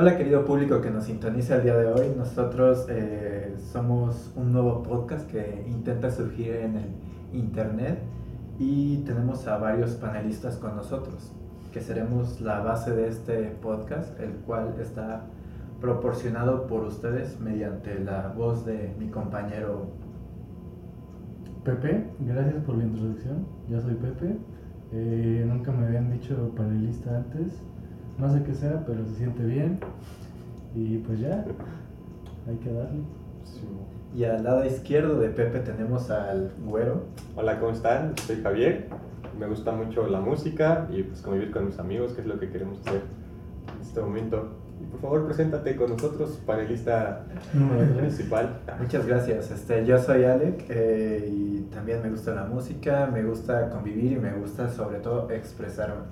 Hola querido público que nos sintoniza el día de hoy. Nosotros eh, somos un nuevo podcast que intenta surgir en el internet y tenemos a varios panelistas con nosotros, que seremos la base de este podcast, el cual está proporcionado por ustedes mediante la voz de mi compañero Pepe. Gracias por la introducción. Yo soy Pepe. Eh, nunca me habían dicho panelista antes. No sé qué sea, pero se siente bien. Y pues ya, hay que darle. Y al lado izquierdo de Pepe tenemos al güero. Hola, ¿cómo están? Soy Javier. Me gusta mucho la música y pues convivir con mis amigos, que es lo que queremos hacer en este momento. Y por favor, preséntate con nosotros, panelista principal. Muchas gracias. Este, yo soy Alec eh, y también me gusta la música, me gusta convivir y me gusta sobre todo expresarme.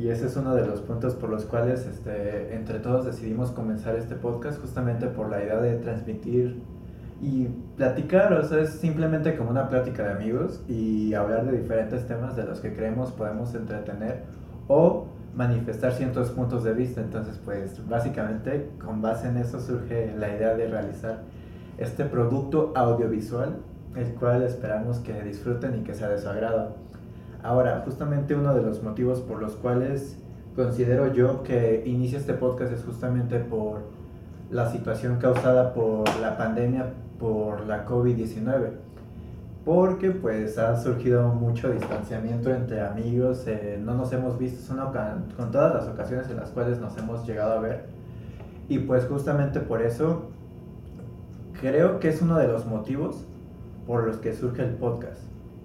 Y ese es uno de los puntos por los cuales este, entre todos decidimos comenzar este podcast, justamente por la idea de transmitir y platicar, o sea, es simplemente como una plática de amigos y hablar de diferentes temas de los que creemos podemos entretener o manifestar ciertos puntos de vista. Entonces, pues básicamente con base en eso surge la idea de realizar este producto audiovisual, el cual esperamos que disfruten y que sea de su agrado. Ahora, justamente uno de los motivos por los cuales considero yo que inicia este podcast es justamente por la situación causada por la pandemia, por la COVID-19. Porque pues ha surgido mucho distanciamiento entre amigos, eh, no nos hemos visto, son con todas las ocasiones en las cuales nos hemos llegado a ver. Y pues justamente por eso creo que es uno de los motivos por los que surge el podcast.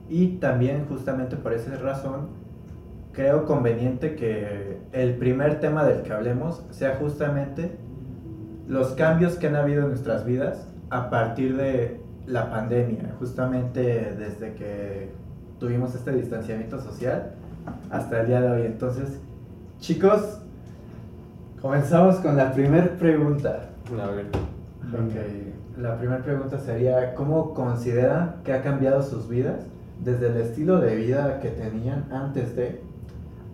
Y también justamente por esa razón creo conveniente que el primer tema del que hablemos sea justamente los cambios que han habido en nuestras vidas a partir de la pandemia, justamente desde que tuvimos este distanciamiento social hasta el día de hoy. Entonces, chicos, comenzamos con la primera pregunta. A ver. Okay. La primera pregunta sería, ¿cómo consideran que ha cambiado sus vidas desde el estilo de vida que tenían antes de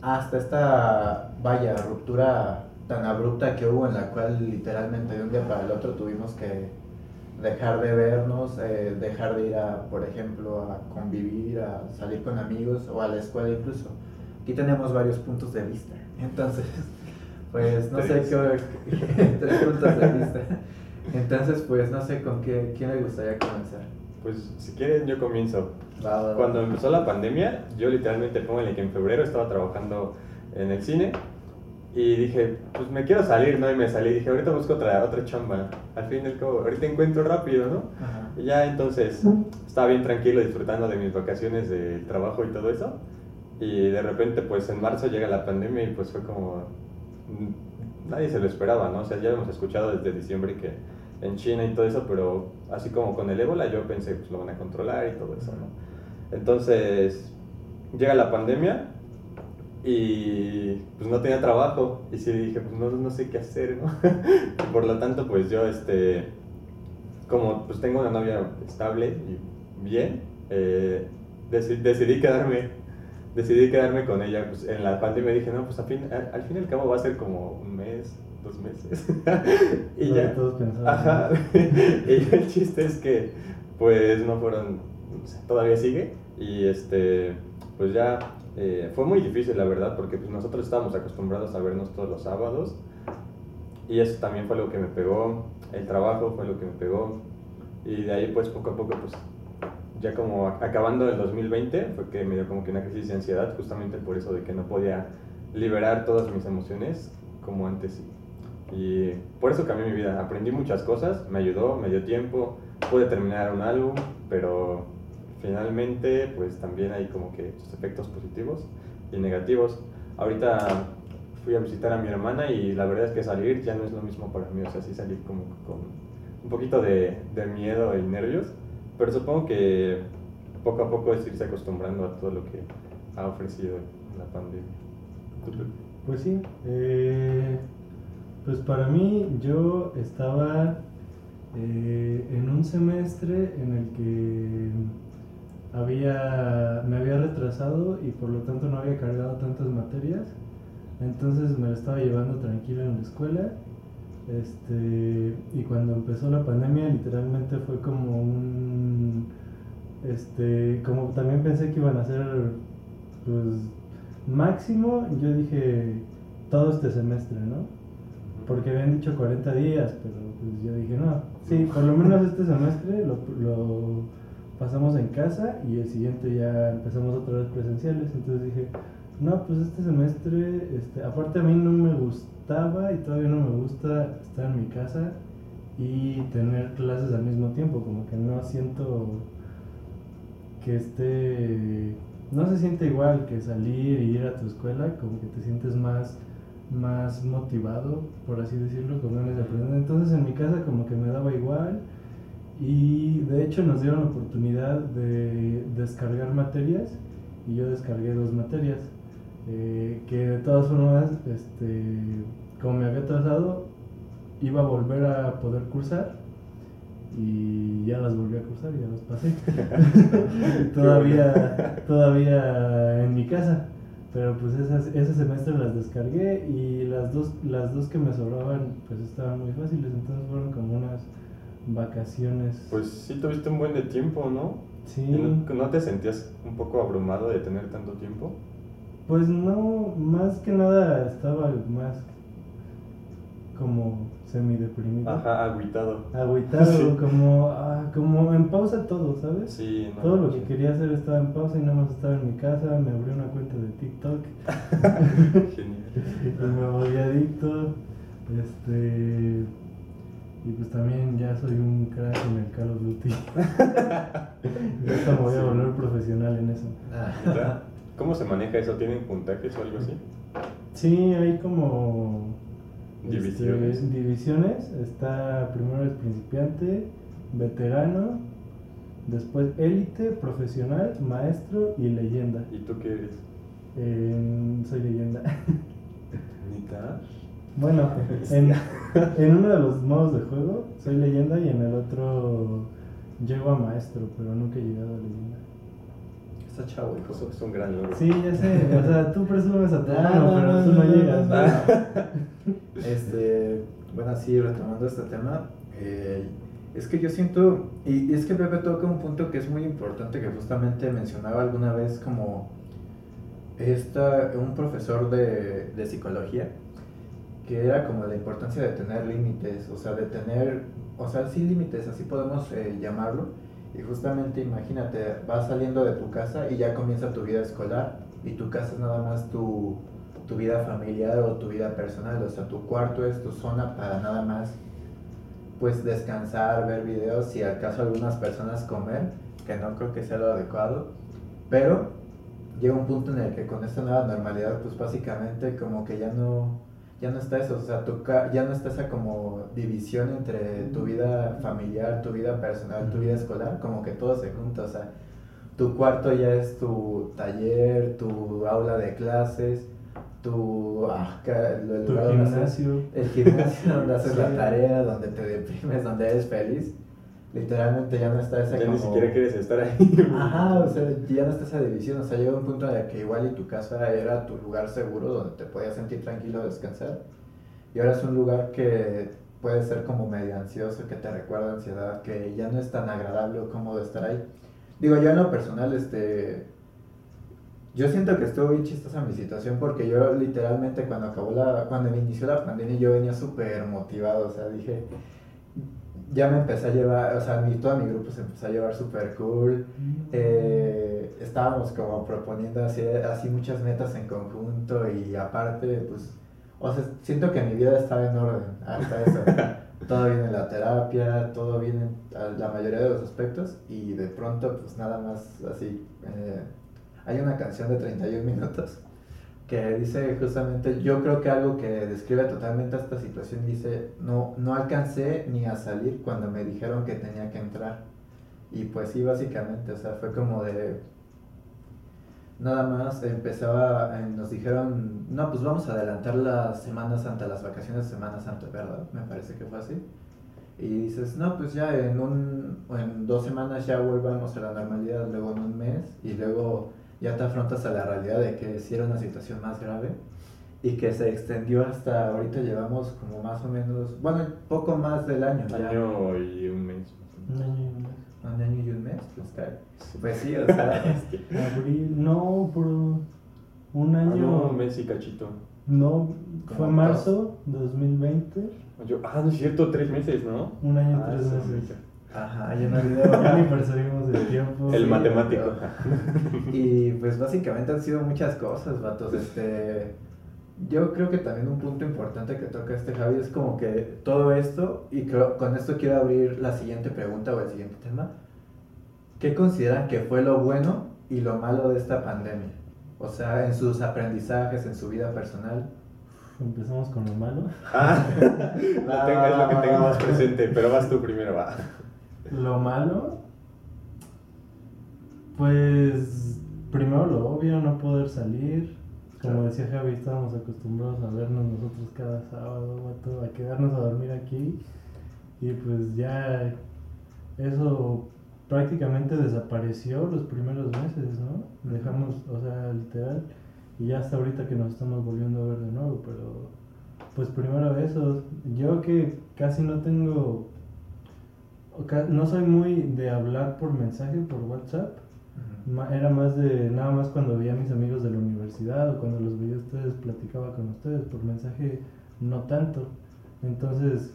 hasta esta vaya ruptura tan abrupta que hubo en la cual literalmente de un día para el otro tuvimos que dejar de vernos, eh, dejar de ir a, por ejemplo, a convivir, a salir con amigos o a la escuela incluso. Aquí tenemos varios puntos de vista. Entonces, pues no sé qué tres puntos de vista. Entonces, pues no sé con qué quién le gustaría comenzar. Pues si quieren yo comienzo. Cuando empezó la pandemia, yo literalmente póngale que en febrero estaba trabajando en el cine y dije, pues me quiero salir, ¿no? Y me salí, dije, ahorita busco otra, otra chamba. Al fin y al cabo, ahorita encuentro rápido, ¿no? Y ya entonces estaba bien tranquilo disfrutando de mis vacaciones de trabajo y todo eso. Y de repente, pues en marzo llega la pandemia y pues fue como... Nadie se lo esperaba, ¿no? O sea, ya hemos escuchado desde diciembre que en China y todo eso, pero así como con el ébola yo pensé, pues lo van a controlar y todo eso, ¿no? Entonces, llega la pandemia y pues no tenía trabajo y sí dije, pues no, no sé qué hacer, ¿no? Por lo tanto, pues yo, este, como pues tengo una novia estable y bien, eh, decidí, quedarme, decidí quedarme con ella, pues en la pandemia dije, no, pues al fin, al, fin y al cabo va a ser como un mes, dos meses. y ya. Todos Ajá. y el chiste es que, pues no fueron, todavía sigue y este, pues ya eh, fue muy difícil, la verdad, porque pues, nosotros estábamos acostumbrados a vernos todos los sábados. Y eso también fue lo que me pegó. El trabajo fue lo que me pegó. Y de ahí, pues poco a poco, pues ya como acabando el 2020, fue que me dio como que una crisis de ansiedad, justamente por eso de que no podía liberar todas mis emociones como antes. Y por eso cambié mi vida. Aprendí muchas cosas, me ayudó, me dio tiempo, pude terminar un álbum, pero finalmente pues también hay como que sus efectos positivos y negativos. Ahorita fui a visitar a mi hermana y la verdad es que salir ya no es lo mismo para mí, o sea, sí salir como con un poquito de, de miedo y nervios, pero supongo que poco a poco es irse acostumbrando a todo lo que ha ofrecido la pandemia. Pues sí, eh, pues para mí yo estaba eh, en un semestre en el que había, me había retrasado y por lo tanto no había cargado tantas materias. Entonces me lo estaba llevando tranquilo en la escuela Este, y cuando empezó la pandemia, literalmente fue como un. Este, como también pensé que iban a ser, pues, máximo, yo dije todo este semestre, ¿no? Porque habían dicho 40 días, pero pues yo dije, no, sí, por lo menos este semestre lo, lo pasamos en casa y el siguiente ya empezamos otra vez presenciales. Entonces dije, no, pues este semestre, este, aparte a mí no me gustaba y todavía no me gusta estar en mi casa y tener clases al mismo tiempo, como que no siento que esté, no se siente igual que salir y ir a tu escuela, como que te sientes más, más motivado, por así decirlo, con ganas de aprender. Entonces en mi casa como que me daba igual y de hecho nos dieron la oportunidad de descargar materias y yo descargué dos materias. Eh, que de todas formas, este, como me había trazado, iba a volver a poder cursar y ya las volví a cursar, ya las pasé. todavía, todavía en mi casa, pero pues esas, ese semestre las descargué y las dos, las dos que me sobraban pues estaban muy fáciles, entonces fueron como unas vacaciones. Pues sí, tuviste un buen de tiempo, ¿no? Sí. ¿No, ¿No te sentías un poco abrumado de tener tanto tiempo? Pues no, más que nada estaba más como semi-deprimido. Ajá, agüitado. Agüitado, como, ah, como en pausa todo, ¿sabes? Sí, no, Todo lo que quería hacer estaba en pausa y nada más estaba en mi casa, me abrí una cuenta de TikTok y me volví adicto. Este. Y pues también ya soy un crack en el Call of Duty. ya hasta me voy a volver profesional en eso. ¿Cómo se maneja eso? ¿Tienen puntajes o algo así? Sí, hay como este, Divisiones. divisiones. Está primero el principiante, veterano, después élite, profesional, maestro y leyenda. ¿Y tú qué eres? Soy leyenda. ¿Nita? Bueno, en, en uno de los modos de juego soy leyenda y en el otro llego a maestro, pero nunca he llegado a leyenda. Está chavo, hijo. Eso es un gran logro. Sí, ya sé, o sea, tú presumes a tu mano, pero no, tú no no, llegas. Este, bueno, así retomando este tema, eh, es que yo siento, y es que Pepe toca un punto que es muy importante, que justamente mencionaba alguna vez como esta, un profesor de, de psicología, que era como la importancia de tener límites, o sea, de tener, o sea, sí límites, así podemos eh, llamarlo, y justamente imagínate, vas saliendo de tu casa y ya comienza tu vida escolar, y tu casa es nada más tu, tu vida familiar o tu vida personal, o sea, tu cuarto es tu zona para nada más, pues descansar, ver videos, si al caso algunas personas comer, que no creo que sea lo adecuado, pero llega un punto en el que con esta nueva normalidad, pues básicamente como que ya no, ya no está eso, o sea, tu ca- ya no está esa como división entre tu vida familiar, tu vida personal, tu vida escolar, como que todo se junta, o sea, tu cuarto ya es tu taller, tu aula de clases, tu, ah, el Tu gimnasio. el gimnasio donde haces Sí. la tarea, donde te deprimes, donde eres feliz. Literalmente ya no está esa Ya como... ni siquiera quieres estar ahí. Ajá, o sea, ya no está esa división, o sea, llega un punto en el que igual y tu casa era tu lugar seguro donde te podías sentir tranquilo, descansar, y ahora es un lugar que puede ser como medio ansioso, que te recuerda ansiedad, que ya no es tan agradable o cómodo estar ahí. Digo, yo en lo personal, este, yo siento que estuvo bien chistosa mi situación porque yo literalmente cuando acabó la, cuando me inició la pandemia yo venía súper motivado, o sea, dije, ya me empecé a llevar, o sea, mi, todo mi grupo se empezó a llevar súper cool, eh, estábamos como proponiendo así, así muchas metas en conjunto y aparte, pues, o sea, siento que mi vida estaba en orden hasta eso. todo bien en la terapia, todo bien en a- la mayoría de los aspectos y de pronto, pues nada más así. eh, hay una canción de 31 minutos que dice justamente, yo creo que algo que describe totalmente esta situación dice, no, no alcancé ni a salir cuando me dijeron que tenía que entrar. Y pues sí, básicamente, o sea, fue como de... Nada más empezaba, eh, nos dijeron, no, pues vamos a adelantar las Semanas Santa, las vacaciones de Semana Santa, ¿verdad? Me parece que fue así. Y dices, no, pues ya en, un, en dos semanas ya volvamos a la normalidad, luego en un mes, y luego ya te afrontas a la realidad de que si era una situación más grave. y que se extendió hasta ahorita llevamos como más o menos, bueno, poco más del año. Año y un mes. Un año y un mes. Un año y un mes, pues, pues sí, o sea. Abril, no, por un año. No, un mes y cachito. No, fue marzo 2020. Yo, ah, no es cierto, tres meses, ¿no? Un año y Ah, tres sí, meses. Ajá, ya no olvidó. Ya ni percibimos el tiempo. El Sí, matemático. Y pues básicamente han sido muchas cosas, vatos. Este, yo creo que también un punto importante que toca este Javi es como que todo esto, y creo, con esto quiero abrir la siguiente pregunta o el siguiente tema. ¿Qué consideran que fue lo bueno y lo malo de esta pandemia? O sea, en sus aprendizajes, en su vida personal. Empezamos con lo malo. Ah, lo tengo, es lo que tengo más presente, pero vas tú primero, va. Lo malo, pues primero lo obvio, no poder salir. Como decía Javi, estábamos acostumbrados a vernos nosotros cada sábado, a quedarnos a dormir aquí. Y pues ya eso prácticamente desapareció los primeros meses, ¿no? Dejamos, o sea, literal. Y ya hasta ahorita que nos estamos volviendo a ver de nuevo, pero pues primero eso. Yo que casi no tengo no soy muy de hablar por mensaje, por WhatsApp. Era más de nada más cuando veía a mis amigos de la universidad o cuando los veía a ustedes, platicaba con ustedes. Por mensaje, no tanto. Entonces,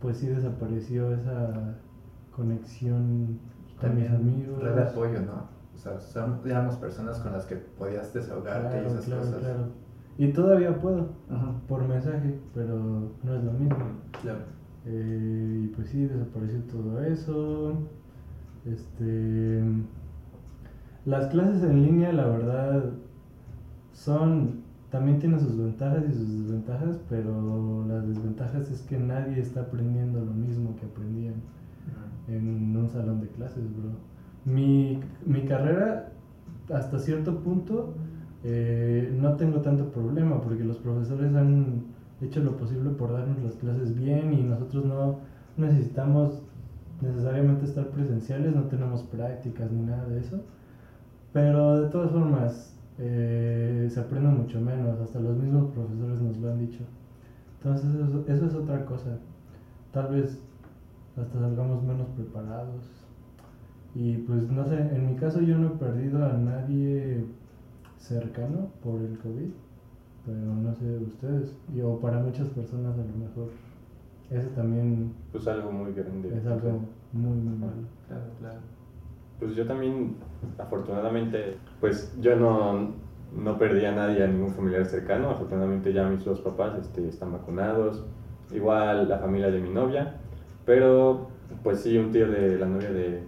pues sí desapareció esa conexión con mis También amigos. red de apoyo, ¿no? O sea, son, éramos personas con las que podías desahogarte y Claro, esas claro, cosas. claro. Y todavía puedo, por mensaje, pero no es lo mismo. Claro. Eh, y pues sí, desapareció todo eso. Este. Las clases en línea, la verdad, son. También tienen sus ventajas y sus desventajas, pero las desventajas es que nadie está aprendiendo lo mismo que aprendían en un salón de clases, bro. Mi, mi carrera, hasta cierto punto, eh, no tengo tanto problema porque los profesores han hecho lo posible por darnos las clases bien y nosotros no necesitamos necesariamente estar presenciales, no tenemos prácticas ni nada de eso. Pero de todas formas, eh, se aprende mucho menos, hasta los mismos profesores nos lo han dicho. Entonces eso, eso es otra cosa. Tal vez hasta salgamos menos preparados. Y pues no sé, en mi caso yo no he perdido a nadie cercano por el COVID, pero no sé ustedes, y, o para muchas personas a lo mejor ese también Pues algo muy grande. es algo muy muy malo. Claro, claro. Pues yo también, afortunadamente, pues yo no, no perdí a nadie, a ningún familiar cercano. Afortunadamente ya mis dos papás este, están vacunados. Igual la familia de mi novia. Pero, pues sí, un tío de la novia de...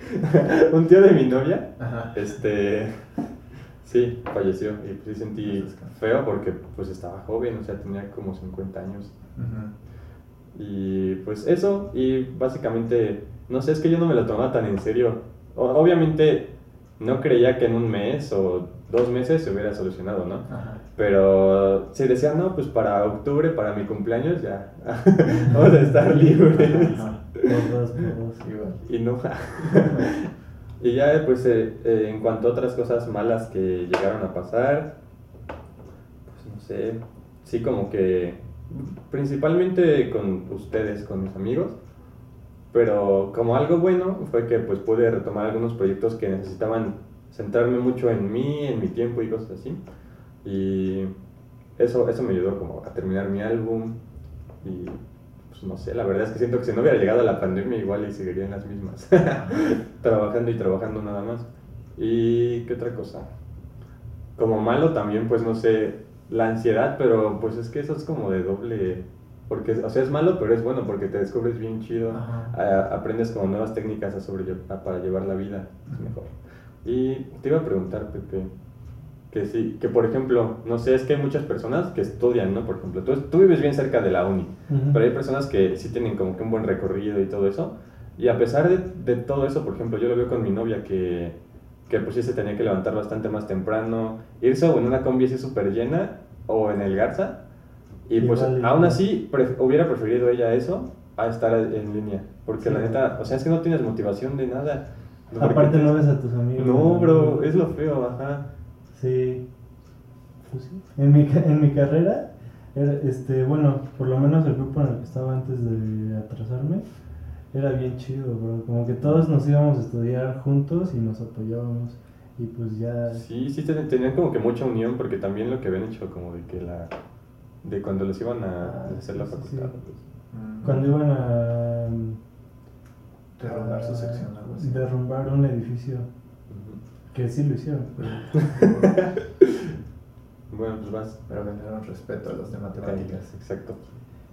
un tío de mi novia, Ajá. este... Sí, falleció y pues sí sentí feo porque pues estaba joven, o sea, tenía como 50 años. Ujú. Y pues eso, y básicamente, no sé, es que yo no me lo tomaba tan en serio. O- obviamente no creía que en un mes o dos meses se hubiera solucionado, ¿no? Ajá. Pero si decía, no, pues para octubre, para mi cumpleaños, ya vamos a estar libres. Ajá. Por dos, por dos. Igual. Y no. y ya, pues, eh, eh, en cuanto a otras cosas malas que llegaron a pasar, pues no sé, sí, como que principalmente con ustedes, con mis amigos, pero como algo bueno fue que pues pude retomar algunos proyectos que necesitaban centrarme mucho en mí, en mi tiempo y cosas así. Y eso, eso me ayudó como a terminar mi álbum y pues no sé, la verdad es que siento que si no hubiera llegado la pandemia igual y seguiría en las mismas, trabajando y trabajando nada más. ¿Y qué otra cosa? Como malo también, pues no sé, la ansiedad, pero pues es que eso es como de doble, porque, o sea, es malo, pero es bueno porque te descubres bien chido, a- aprendes como nuevas técnicas a sobrelle- a- para llevar la vida, es mejor. Y te iba a preguntar, Pepe, que sí, que por ejemplo, no sé, es que hay muchas personas que estudian, ¿no? Por ejemplo, tú, tú vives bien cerca de la uni, Ujú. pero hay personas que sí tienen como que un buen recorrido y todo eso. Y a pesar de, de todo eso, por ejemplo, yo lo veo con mi novia que, que pues sí se tenía que levantar bastante más temprano, irse o en una combi así súper llena o en el Garza. Y pues aún así pref- hubiera preferido ella eso a estar en línea. Porque Sí. la neta, o sea, es que no tienes motivación de nada. Aparte te- no ves a tus amigos. No, bro, es lo feo, ajá. Sí. pues sí. En mi, en mi carrera, era, este, bueno, por lo menos el grupo en el que estaba antes de atrasarme, era bien chido, bro. Como que todos nos íbamos a estudiar juntos y nos apoyábamos. Y pues ya. Sí, sí, tenían como que mucha unión, porque también lo que habían hecho, como de que la. de cuando les iban a Ah, hacer la sí, facultad. sí. pues. Mm. Cuando iban a. Derrumbar su sección, algo así. Derrumbar un edificio. Que sí lo hicieron. pero- Bueno, pues vas. Pero ganaron respeto a los de matemáticas. Exacto.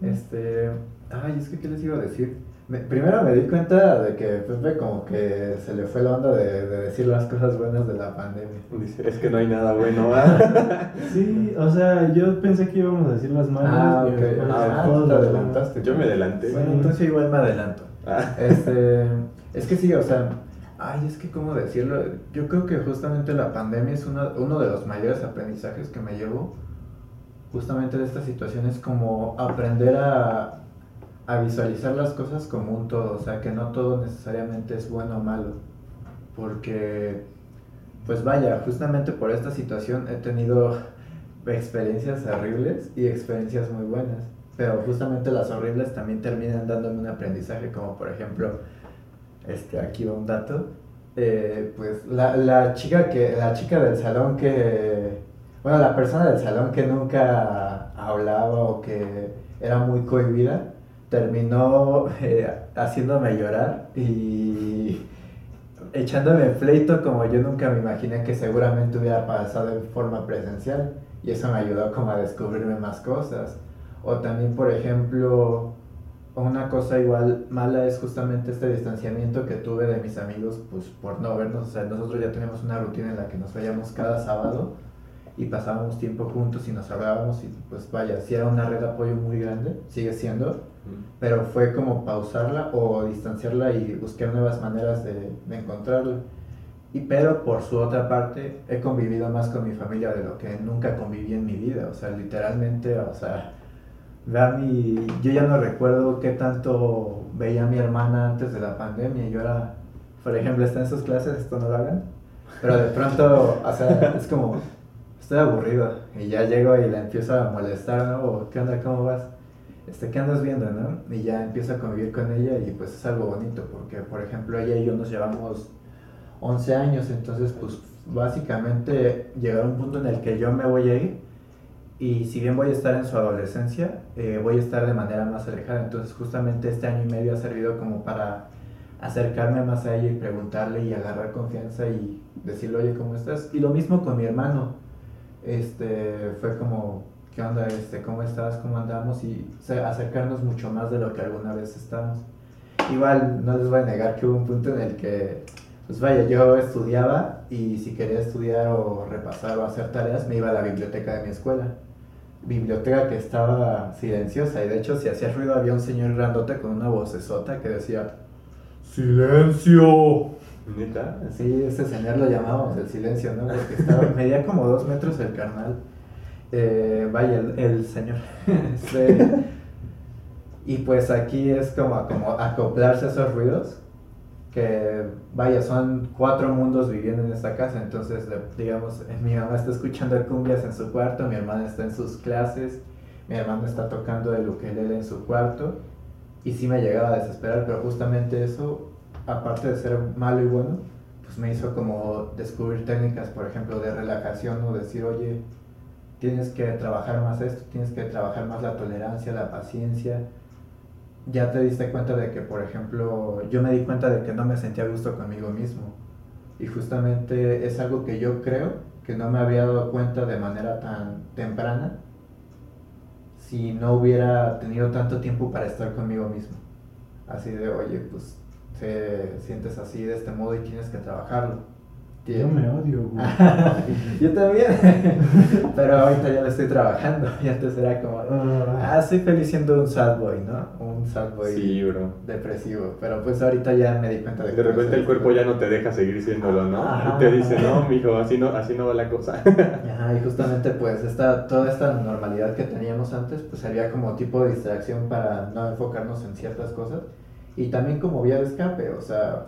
Este. Ay, es que, ¿qué les iba a decir? Me- primero me di cuenta de que Pepe, como que se le fue la onda de, de decir las cosas buenas de la pandemia. Dice, es que no hay nada bueno. ¿ah? Sí, o sea, yo pensé que íbamos a decir las malas. Ah, ok. después Ah, tú te adelantaste. Yo me adelanté. Bueno, entonces igual me adelanto. Ah, Este, es que sí, o sea, ay, es que cómo decirlo, yo creo que justamente la pandemia es uno, uno de los mayores aprendizajes que me llevo justamente de esta situación, es como aprender a, a visualizar las cosas como un todo, o sea, que no todo necesariamente es bueno o malo, porque, pues vaya, justamente por esta situación he tenido experiencias horribles y experiencias muy buenas. Pero justamente las horribles también terminan dándome un aprendizaje, como por ejemplo, este, aquí va un dato. eh, pues la, la chica que la chica del salón que bueno la persona del salón que nunca hablaba o que era muy cohibida terminó eh, haciéndome llorar y echándome pleito como yo nunca me imaginé que seguramente hubiera pasado en forma presencial. Y eso me ayudó como a descubrirme más cosas. O también por ejemplo una cosa igual mala es justamente este distanciamiento que tuve de mis amigos, pues por no vernos, o sea, nosotros ya teníamos una rutina en la que nos veíamos cada sábado y pasábamos tiempo juntos y nos hablábamos y pues vaya, sí era una red de apoyo muy grande, sigue siendo, pero fue como pausarla o distanciarla y buscar nuevas maneras de, encontrarla. Y pero por su otra parte he convivido más con mi familia de lo que nunca conviví en mi vida, o sea, literalmente, o sea, mi, yo ya no recuerdo qué tanto veía a mi hermana antes de la pandemia, yo era, por ejemplo, está en sus clases, esto no lo hagan, pero de pronto, o sea, es como, estoy aburrido y ya llego y la empiezo a molestar, ¿no? ¿Qué onda? ¿Cómo vas? Este, ¿Qué andas viendo, no? Y ya empiezo a convivir con ella y pues es algo bonito porque, por ejemplo, ella y yo nos llevamos 11 años, entonces pues básicamente llegar un punto en el que yo me voy a ir y si bien voy a estar en su adolescencia, eh, voy a estar de manera más alejada, entonces justamente este año y medio ha servido como para acercarme más a ella y preguntarle y agarrar confianza y decirle, oye, ¿cómo estás? Y lo mismo con mi hermano, este, fue como, ¿qué onda? Este, ¿Cómo estás? ¿Cómo andamos? Y o sea, acercarnos mucho más de lo que alguna vez estamos. Igual no les voy a negar que hubo un punto en el que, pues vaya, yo estudiaba y si quería estudiar o repasar o hacer tareas, me iba a la biblioteca de mi escuela. Biblioteca que estaba silenciosa y de hecho si hacía ruido había un señor grandote con una vocesota que decía, ¡Silencio! ¿Neta? Sí, ese señor lo llamábamos el silencio, ¿no? Porque estaba, medía como dos metros el carnal. Eh, vaya, el, señor. Este, y pues aquí es como, como acoplarse a esos ruidos. Que vaya, son cuatro mundos viviendo en esta casa. Entonces, digamos, eh, mi mamá está escuchando cumbias en su cuarto, mi hermana está en sus clases, mi hermano está tocando el ukelele en su cuarto. Y sí me llegaba a desesperar, pero justamente eso, aparte de ser malo y bueno, pues me hizo como descubrir técnicas, por ejemplo, de relajación o decir, oye, tienes que trabajar más esto, tienes que trabajar más la tolerancia, la paciencia. Ya te diste cuenta de que, por ejemplo, yo me di cuenta de que no me sentía a gusto conmigo mismo. Y justamente es algo que yo creo que no me había dado cuenta de manera tan temprana si no hubiera tenido tanto tiempo para estar conmigo mismo. Así de, oye, pues te sientes así de este modo y tienes que trabajarlo. Yo me odio, güey. Yo también. Pero ahorita ya lo estoy trabajando. Y antes era como, ah, soy feliz siendo un sad boy, ¿no? Un sad boy Sí, bro. depresivo. Pero pues ahorita ya me di cuenta de que De repente el cuerpo ya no te deja seguir siéndolo, ¿no? Ajá. Y te dice, no, mijo, así no, así no va la cosa. Ajá, y justamente pues esta, toda esta normalidad que teníamos antes pues servía como tipo de distracción para no enfocarnos en ciertas cosas y también como vía de escape, o sea,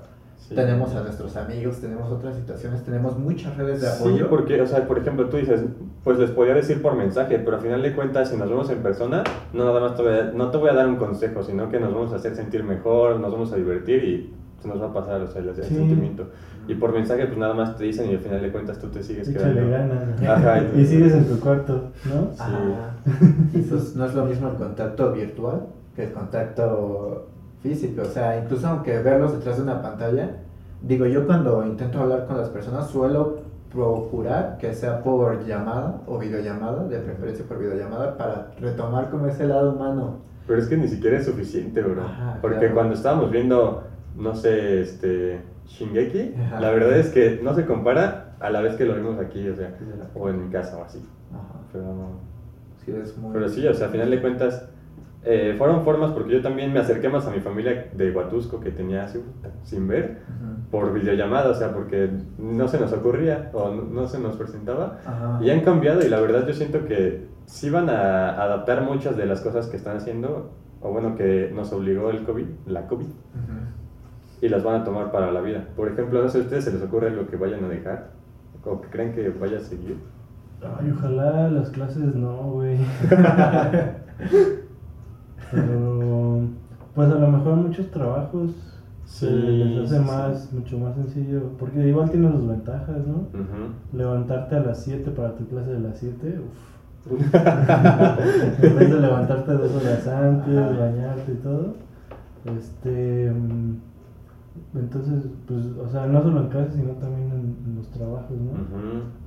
tenemos a nuestros amigos, tenemos otras situaciones, tenemos muchas redes de apoyo. Sí, porque, o sea, por ejemplo, tú dices, pues les podría decir por mensaje, pero al final de cuentas, si nos vemos en persona, no nada más te voy a, no te voy a dar un consejo, sino que nos vamos a hacer sentir mejor, nos vamos a divertir y se nos va a pasar, o sea, el, sentimiento. Y por mensaje, pues nada más te dicen y al final de cuentas tú te sigues quedando. Ganas. y, sigues en tu cuarto, ¿no? Sí. Eso no es lo mismo el contacto virtual que el contacto físico. O sea, incluso aunque verlos detrás de una pantalla, digo, yo cuando intento hablar con las personas suelo procurar que sea por llamada o videollamada, de preferencia por videollamada, para retomar como ese lado humano. Pero es que ni siquiera es suficiente, bro. Porque cuando estábamos viendo, no sé, este, Shingeki, la verdad es que no se compara a la vez que lo vimos aquí, o sea, o en mi casa o así. Pero, sí, es muy... pero sí, o sea, a final de cuentas, eh, fueron formas porque yo también me acerqué más a mi familia de Huatusco que tenía sin ver por videollamada, o sea, porque no se nos ocurría o no, se nos presentaba y han cambiado y la verdad yo siento que sí van a adaptar muchas de las cosas que están haciendo o bueno que nos obligó el COVID, la COVID y las van a tomar para la vida. Por ejemplo, no sé, ¿a ustedes se les ocurre algo que vayan a dejar o que creen que vaya a seguir? Ay, ojalá las clases no, güey. Pero, pues a lo mejor muchos trabajos se les hace más, mucho más sencillo, porque igual tiene sus ventajas, ¿no? Levantarte a las 7 para tu clase de las 7, uff. en vez de levantarte dos horas antes, bañarte y todo. Este. Entonces, pues, o sea, no solo en clases, sino también en, los trabajos, ¿no?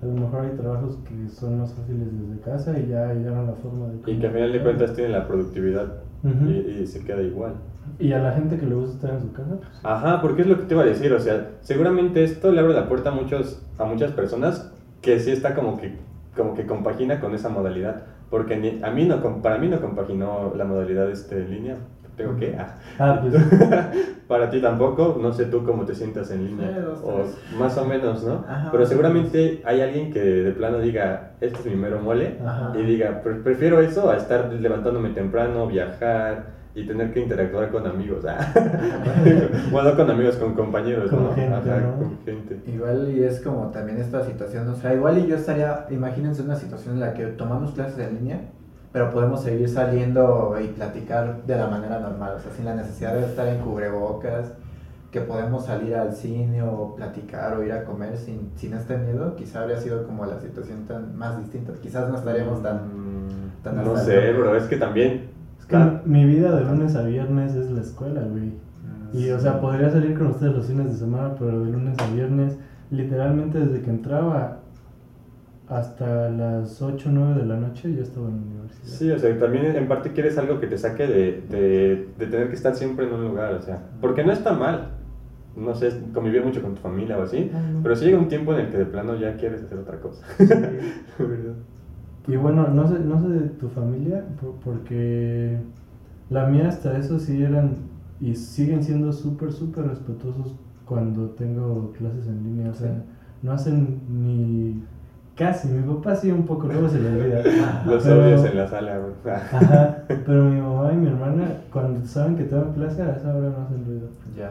A lo mejor hay trabajos que son más fáciles desde casa y ya llegaron la forma de... Y que al final de cuentas tienen la productividad y, se queda igual. ¿Y a la gente que le gusta estar en su casa? Ajá, porque es lo que te iba a decir, o sea, seguramente esto le abre la puerta a, muchos, a muchas personas que sí está como que, como que compagina con esa modalidad. Porque a mí no, para mí no compaginó la modalidad este, línea, ¿Tengo que Ah, ah pues. Para ti tampoco, no sé tú cómo te sientas en línea. o más o menos, ¿no? Pero seguramente hay alguien que de plano diga, este es mi mero mole, y diga, prefiero eso a estar levantándome temprano, viajar y tener que interactuar con amigos. Ah. bueno, con amigos, con compañeros, con Gente, con gente. Igual y es como también esta situación, o sea, igual y yo estaría, imagínense una situación en la que tomamos clases en línea pero podemos seguir saliendo y platicar de la manera normal, o sea, sin la necesidad de estar en cubrebocas, que podemos salir al cine o platicar o ir a comer sin, sin este miedo, quizá habría sido como la situación tan más distinta, quizás no estaríamos tan... Mm, tan no sé, bro, es que también... mi vida de lunes a viernes es la escuela, güey. Ah, y, o sea, podría salir con ustedes los fines de semana, pero de lunes a viernes, literalmente desde que entraba hasta las 8 o 9 de la noche ya estaba en universidad. Sí, o sea, también en parte quieres algo que te saque de, de, de, tener que estar siempre en un lugar, o sea, porque no está mal, no sé, convivir mucho con tu familia o así, pero sí llega un tiempo en el que de plano ya quieres hacer otra cosa. y bueno, no sé, no sé de tu familia, porque la mía hasta eso sí eran y siguen siendo súper, súper respetuosos cuando tengo clases en línea, o sea, no hacen ni Casi, mi papá sí un poco, luego se le olvida. Los odios en la sala, güey. Ajá, pero mi mamá y mi hermana, cuando saben que tengo clase, a esa hora no hacen ruido. Ya.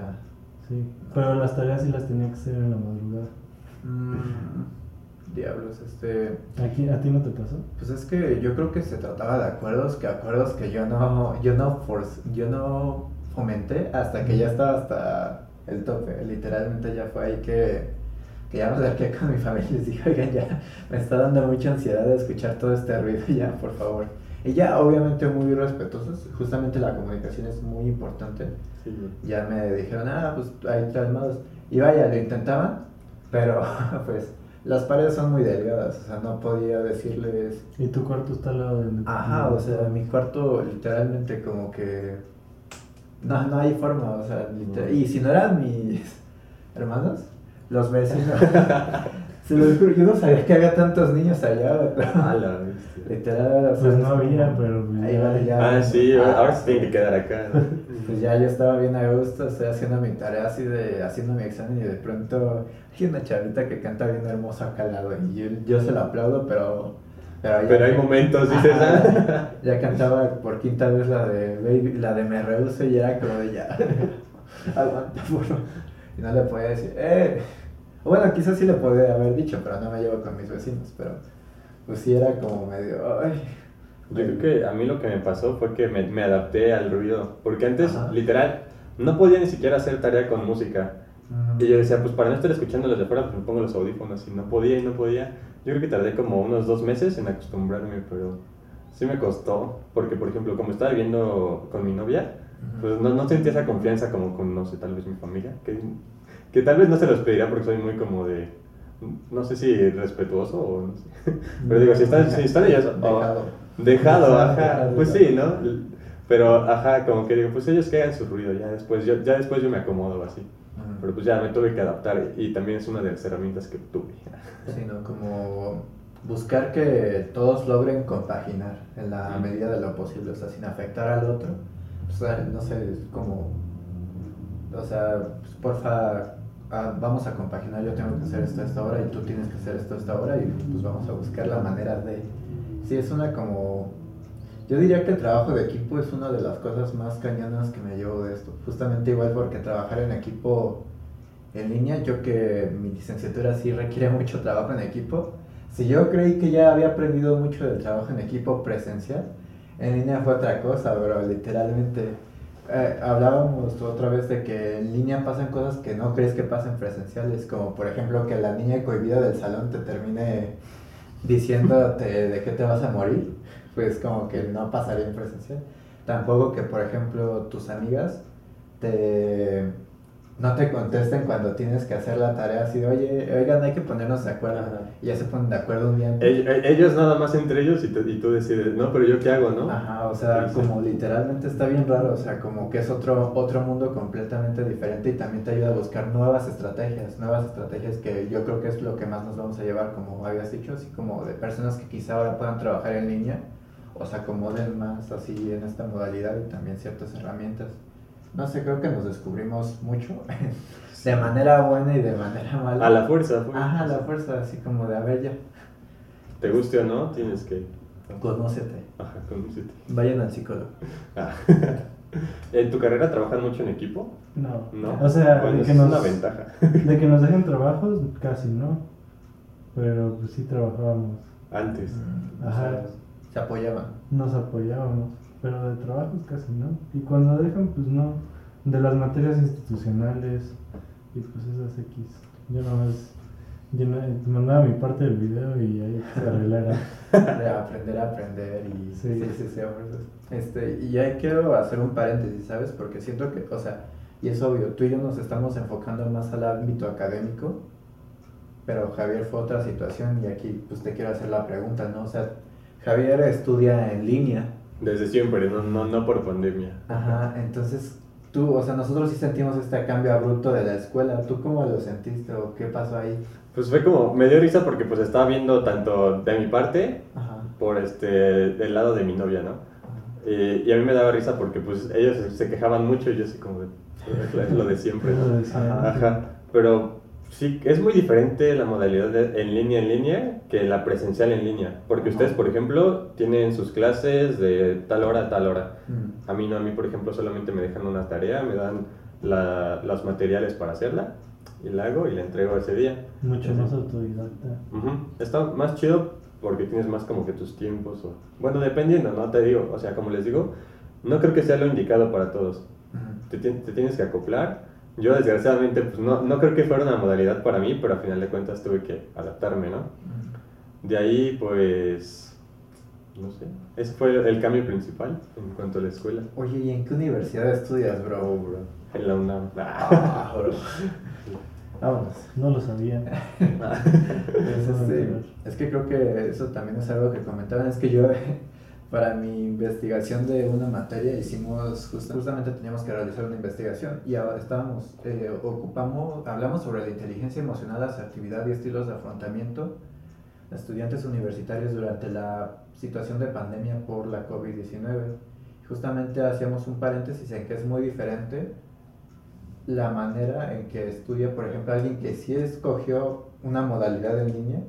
Sí, pero las tareas sí las tenía que hacer en la madrugada. Mm, diablos, este... ¿Aquí, ¿A ti no te pasó? Pues es que yo creo que se trataba de acuerdos, que acuerdos que yo no, yo no, force, yo no fomenté hasta que ya estaba hasta el tope. Literalmente ya fue ahí que que ya me acerqué con mi familia y les dije, oigan, ya me está dando mucha ansiedad de escuchar todo este ruido, ya, por favor. Y ya, obviamente, muy respetuosos, justamente la comunicación es muy importante. Ya me dijeron, ah, pues hay modos Y vaya, lo intentaban, pero pues las paredes son muy delgadas, o sea, no podía decirles... ¿Y tu cuarto está al lado del... Ajá, o sea, mi cuarto literalmente como que... No, no hay forma, o sea, literal... Y si no eran mis hermanos, los vecinos. Se los juro, yo no sabía que había tantos niños allá. Ah, la Literal, pues no había, pero. Pues Ahí vale, ya. Ah, sí, ahora se tiene que quedar acá. Pues ya yo estaba bien a gusto, estoy haciendo mi tarea así de. haciendo mi examen y de pronto hay una chavita que canta bien hermosa acá al lado y yo, yo se la aplaudo, pero. Pero, hay momentos, dices, ah. Ya cantaba por quinta vez la de Baby, la de Me Rehuso y era como de ya. Aguanta, por y no le podía decir, ¡eh! Bueno, quizás sí le podía haber dicho, pero no me llevo con mis vecinos, pero pues sí era como medio, ay. Yo creo que a mí lo que me pasó fue que me, me adapté al ruido, porque antes, literal, no podía ni siquiera hacer tarea con música. Y yo decía, pues para no estar escuchando los de afuera, pues me pongo los audífonos y no podía y no podía. Yo creo que tardé como unos dos meses en acostumbrarme, pero sí me costó, porque por ejemplo, como estaba viviendo con mi novia, pues no, no sentía esa confianza como con, no sé, tal vez mi familia, que que tal vez no se los pediría porque soy muy como de, no sé si respetuoso o no sé. Pero digo, si están, si están ellas... dejado. Dejado, ajá. Pues sí, ¿no? Pero, ajá, como que digo, pues ellos que hagan su ruido, ya después yo, ya después yo me acomodo así. Pero pues ya me tuve que adaptar y también es una de las herramientas que tuve. Sí, ¿no? Como buscar que todos logren compaginar en la medida de lo posible, o sea, sin afectar al otro. O sea, no sé, como, o sea, pues, porfa, Ah, vamos a compaginar, yo tengo que hacer esto a esta hora y tú tienes que hacer esto a esta hora y pues vamos a buscar la manera de... Sí, es una como... Yo diría que el trabajo de equipo es una de las cosas más cañonas que me llevo de esto. Justamente igual porque trabajar en equipo en línea, yo que mi licenciatura sí requiere mucho trabajo en equipo, si yo creí que ya había aprendido mucho del trabajo en equipo presencial, en línea fue otra cosa, pero literalmente eh, hablábamos otra vez de que en línea pasan cosas que no crees que pasen presenciales, como por ejemplo que la niña cohibida del salón te termine diciéndote de qué te vas a morir, pues como que no pasaría en presencial. Tampoco que por ejemplo tus amigas te no te contesten cuando tienes que hacer la tarea así de, oye, oigan, hay que ponernos de acuerdo. Y ya se ponen de acuerdo un día Ellos, nada más entre ellos y, y, tú decides, no, pero yo qué hago, ¿no? Ajá, o sea, como literalmente está bien raro, o sea, como que es otro, otro mundo completamente diferente y también te ayuda a buscar nuevas estrategias, nuevas estrategias que yo creo que es lo que más nos vamos a llevar, como habías dicho, así como de personas que quizá ahora puedan trabajar en línea o se acomoden más así en esta modalidad y también ciertas herramientas no sé, creo que nos descubrimos mucho. de manera buena y de manera mala. A la fuerza, pues. Ajá, a la fuerza, así como de, a ver ya. ¿Te guste o no? Tienes que... Conócete. Ajá, conócete. Vayan al psicólogo. Ah. ¿En tu carrera trabajan mucho en equipo? No. ¿No? O sea, de que nos, una ventaja. De que nos dejen trabajos, casi no. Pero pues sí trabajábamos. Antes. Mm, Ajá. Se apoyaban. Nos apoyábamos pero de trabajos casi no. Y cuando dejan, pues no. De las materias institucionales y pues esas X. Yo no más yo mandaba mi parte del video y ahí se arreglara. de aprender a aprender y sí, sí, sí, sí este, y ahí quiero hacer un paréntesis, ¿sabes? Porque siento que, o sea, y es obvio, tú y yo nos estamos enfocando más al ámbito académico, pero Javier fue otra situación y aquí pues te quiero hacer la pregunta, ¿no? O sea, Javier estudia en línea desde siempre, no, no, no por pandemia. Ajá, entonces tú, o sea, nosotros sí sentimos este cambio abrupto de la escuela. ¿Tú cómo lo sentiste o qué pasó ahí? Pues fue como, me dio risa porque pues estaba viendo tanto de mi parte, por este, del lado de mi novia, ¿no? Y, y, a mí me daba risa porque pues ellos se quejaban mucho y yo así como, es lo de siempre, ¿no? Ajá. Pero Sí, es muy diferente la modalidad de en línea en línea que la presencial en línea. Porque ustedes, por ejemplo, tienen sus clases de tal hora a tal hora. A mí no, a mí, por ejemplo, solamente me dejan una tarea, me dan la, los materiales para hacerla y la hago y la entrego ese día. Mucho más autodidacta. Está más chido porque tienes más como que tus tiempos. O, bueno, dependiendo, ¿no? Te digo, o sea, como les digo, no creo que sea lo indicado para todos. te, te tienes que acoplar yo desgraciadamente pues no, no creo que fuera una modalidad para mí, pero a final de cuentas tuve que adaptarme, ¿no? De ahí pues, no sé, ese fue el cambio principal en cuanto a la escuela. Oye, ¿y en qué universidad estudias, bro? bro? En la UNAM. Ah, bro. Vámonos, no lo sabía. es, este, es que creo que eso también es algo que comentaban, es que yo para mi investigación de una materia hicimos, justamente teníamos que realizar una investigación y estábamos, eh, ocupamos, hablamos sobre la inteligencia emocional, asertividad y estilos de afrontamiento de estudiantes universitarios durante la situación de pandemia por la COVID-19. Justamente hacíamos un paréntesis en que es muy diferente la manera en que estudia, por ejemplo, alguien que sí escogió una modalidad en línea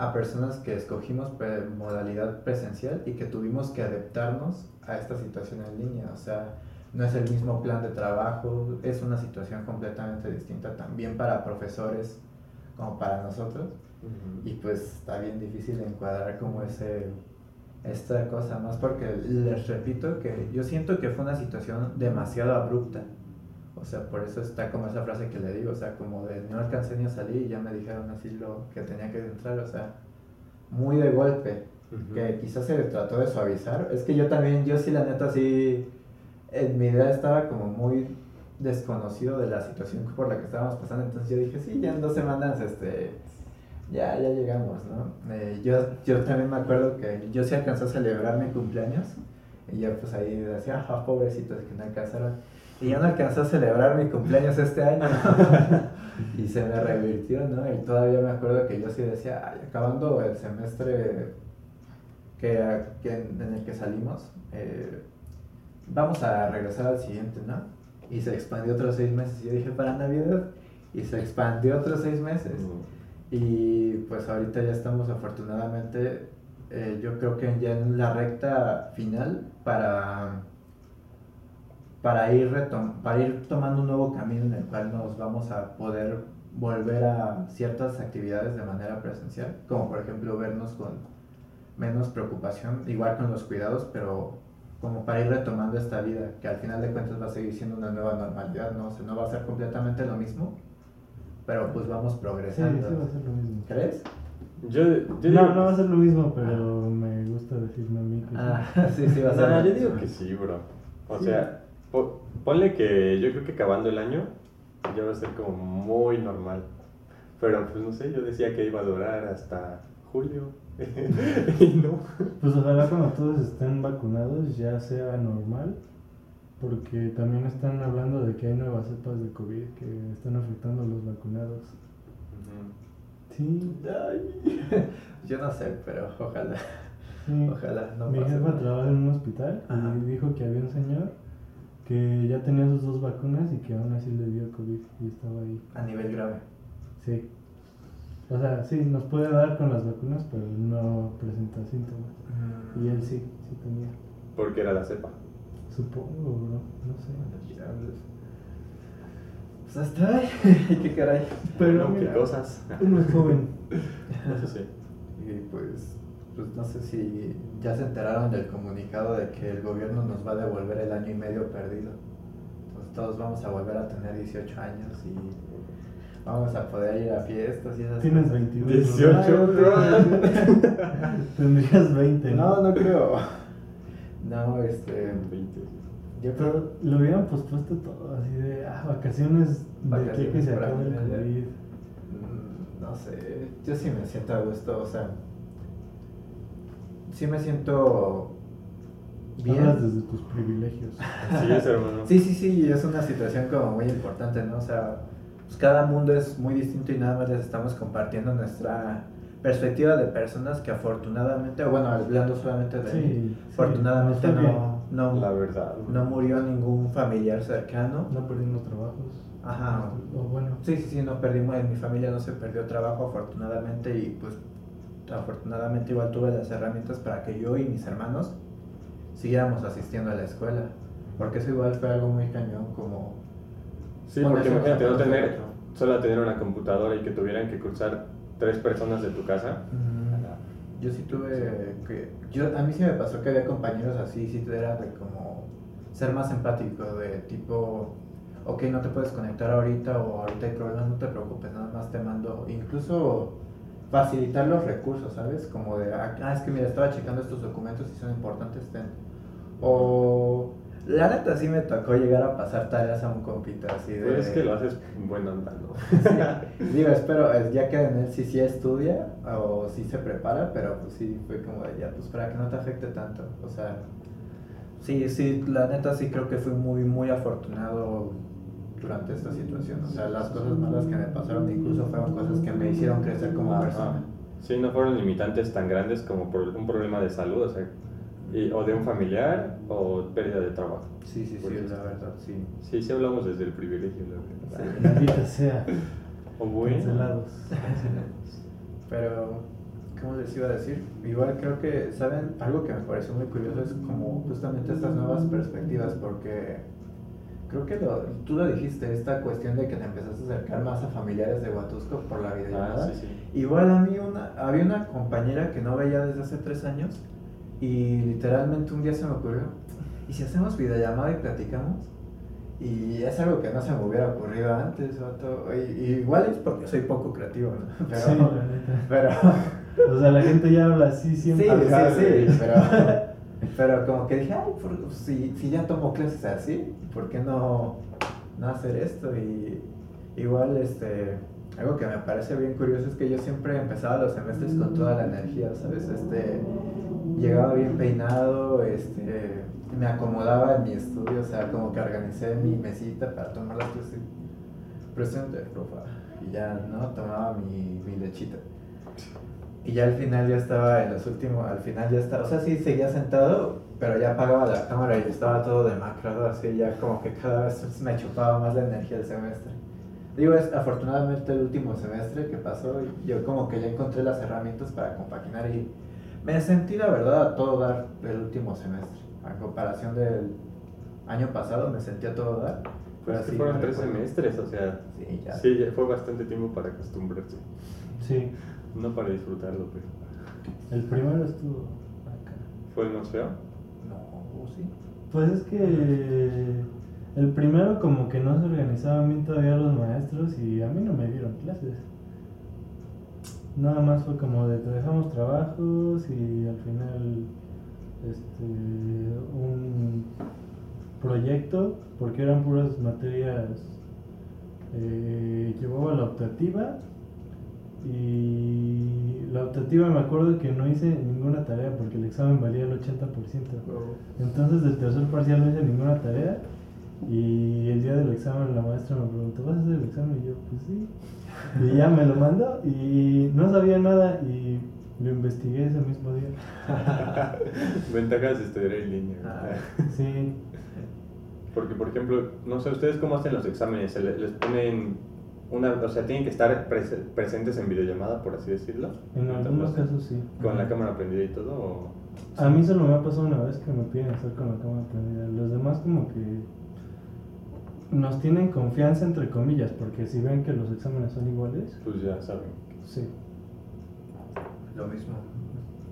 a personas que escogimos modalidad presencial y que tuvimos que adaptarnos a esta situación en línea. O sea, no es el mismo plan de trabajo, es una situación completamente distinta también para profesores como para nosotros. Y pues está bien difícil encuadrar como ese esta cosa, más porque les repito que yo siento que fue una situación demasiado abrupta. O sea, por eso está como esa frase que le digo, o sea, como de no alcancé ni a salir y ya me dijeron así lo que tenía que entrar, o sea, muy de golpe, que quizás se trató de suavizar. Es que yo también, yo sí la neta sí, en mi idea estaba como muy desconocido de la situación por la que estábamos pasando, entonces yo dije, sí, ya en dos semanas, este, ya, ya llegamos, ¿no? Eh, yo, yo también me acuerdo que yo sí alcanzé a celebrar mi cumpleaños y yo pues ahí decía, ah, pobrecitos que no alcanzaron. Y ya no alcanzé a celebrar mi cumpleaños este año. y se me revirtió, ¿no? Y todavía me acuerdo que yo sí decía, Ay, acabando el semestre que, en el que salimos, eh, vamos a regresar al siguiente, ¿no? Y se expandió otros seis meses. Y yo dije, para Navidad. Y se expandió otros seis meses. Y pues ahorita ya estamos afortunadamente, eh, yo creo que ya en la recta final para, para, ir para ir tomando un nuevo camino en el cual nos vamos a poder volver a ciertas actividades de manera presencial, como por ejemplo vernos con menos preocupación, igual con los cuidados, pero como para ir retomando esta vida, que al final de cuentas va a seguir siendo una nueva normalidad, ¿no? O no va a ser completamente lo mismo, pero pues vamos progresando. Sí, sí va a ser lo mismo. ¿Crees? Yo, yo no, no va a ser lo mismo, pero me gusta decirme a mí que ah, sí. sí, va a ser. No, yo digo que sí, bro. O sea, ponle que yo creo que acabando el año ya va a ser como muy normal. Pero pues no sé, yo decía que iba a durar hasta julio. y no. Pues ojalá cuando todos estén vacunados ya sea normal porque también están hablando de que hay nuevas cepas de COVID que están afectando a los vacunados. Sí. yo no sé, pero ojalá. Ojalá no Mi jefa trabaja en un hospital y dijo que había un señor que ya tenía sus dos vacunas y que aún así le dio COVID y estaba ahí. A nivel grave. Sí. O sea, sí, nos puede dar con las vacunas, pero no presenta síntomas. Mm. Y él sí, sí tenía. Porque era la cepa. Supongo, bro. No sé. Pues hasta ahí. qué caray. Pero qué cosas. Uno es joven. Eso sí. Y pues, pues no sé si ya se enteraron del comunicado de que el gobierno nos va a devolver el año y medio perdido. Entonces todos vamos a volver a tener 18 años y vamos a poder ir a fiestas y esas Tienes 21. 18, Tendrías 20. No, no creo. No, este. 20. Yo creo lo hubieran pospuesto todo, así de ah, vacaciones, de que se acabe el COVID. Mm, no sé, yo sí me siento a gusto, o sea. Sí me siento. Bien. Hablas desde tus privilegios. Sí, es hermano. sí, sí, sí, es una situación como muy importante, ¿no? O sea, pues cada mundo es muy distinto y nada más les estamos compartiendo nuestra perspectiva de personas que afortunadamente, bueno, hablando solamente de sí, afortunadamente no, no, la verdad, no murió ningún familiar cercano. No perdimos trabajos. Ajá. O bueno. Sí, sí, sí, no perdimos, en mi familia no se perdió trabajo afortunadamente y pues afortunadamente igual tuve las herramientas para que yo y mis hermanos siguiéramos asistiendo a la escuela. Porque eso igual fue algo muy cañón como... Sí, porque imagínate no tener, solo tener una computadora y que tuvieran que cursar tres personas de tu casa. Yo sí tuve que. Yo, a mí sí me pasó que había compañeros así, sí era de como ser más empático, de tipo, ok, no te puedes conectar ahorita o ahorita hay problemas, no te preocupes, nada más te mando. Incluso facilitar los recursos, ¿sabes? Como de, ah, es que mira, estaba checando estos documentos y son importantes, ten. O la neta sí me tocó llegar a pasar tareas a un compita así de... Pues es que lo haces bueno andando. digo, espero, ya que en él sí sí estudia o sí se prepara, pero pues sí fue como de ya, pues para que no te afecte tanto. O sea, sí, sí, la neta sí creo que fui muy, muy afortunado durante esta situación. O sea, las cosas malas que me pasaron incluso fueron cosas que me hicieron crecer como persona. Sí, no fueron limitantes tan grandes como por un problema de salud, o sea y, o de un familiar o pérdida de trabajo. Sí, sí, sí, la verdad, sí. Sí, sí hablamos desde el privilegio, la verdad. sea. O bueno. Cancelados. Pero, ¿cómo les iba a decir? Igual creo que, ¿saben? Algo que me pareció muy curioso es como justamente estas nuevas perspectivas, porque creo que lo, tú lo dijiste, esta cuestión de que te empezaste a acercar más a familiares de Huatusco por la videollamada. Ah, sí, sí. Igual a mí una, había una compañera que no veía desde hace tres años y literalmente un día se me ocurrió, ¿y si hacemos videollamada y platicamos? Y es algo que no se me hubiera ocurrido antes. Y, y igual es porque soy poco creativo, ¿no? Pero, Sí, pero O sea, la gente ya habla así Sí, siempre. sí, sí, güey. pero, pero como que dije, ay, por- si, si ya tomo clases así, ¿por qué no, no hacer esto? Y igual, este, algo que me parece bien curioso es que yo siempre empezaba los semestres con toda la energía, ¿sabes? Este, llegaba bien peinado, este, me acomodaba en mi estudio, o sea, como que organicé mi mesita para tomar las clases. Presente, profa. Y ya, ¿no? Tomaba mi, mi lechita. Y ya al final ya estaba en los últimos, al final ya estaba, o sea, sí seguía sentado, pero ya apagaba la cámara y estaba todo demacrado, así ya como que cada vez me chupaba más la energía del semestre. Digo, es afortunadamente el último semestre que pasó, yo como que ya encontré las herramientas para compaginar y me sentí la verdad a todo dar el último semestre. A comparación del año pasado me sentí a todo dar. Pues es que fueron tres semestres, o sea, Sí, ya. sí, ya fue bastante tiempo para acostumbrarse, Sí, no para disfrutarlo, pero el primero estuvo acá. fue el más feo. No, sí. Pues es que el primero como que no se organizaban bien todavía los maestros y a mí no me dieron clases. Nada más fue como de te dejamos trabajos y al final este un proyecto porque eran puras materias eh, llevaba la optativa y la optativa me acuerdo que no hice ninguna tarea porque el examen valía el 80%. Entonces del tercer parcial no hice ninguna tarea y el día del examen la maestra me preguntó, ¿vas a hacer el examen? Y yo, pues sí. Y ya me lo mandó y no sabía nada y lo investigué ese mismo día. Ventajas de estudiar en línea. Ah. Sí, Porque, por ejemplo, no sé, ¿ustedes cómo hacen los exámenes? ¿Se le- les ponen una, o sea, tienen que estar prese- presentes en videollamada, por así decirlo? en algunos casos sí. ¿Con la cámara prendida y todo? o- A mí solo me ha pasado una vez que me piden estar con la cámara prendida. Los demás como que nos tienen confianza entre comillas, porque si ven que los exámenes son iguales, Pues ya saben. sí. Lo mismo,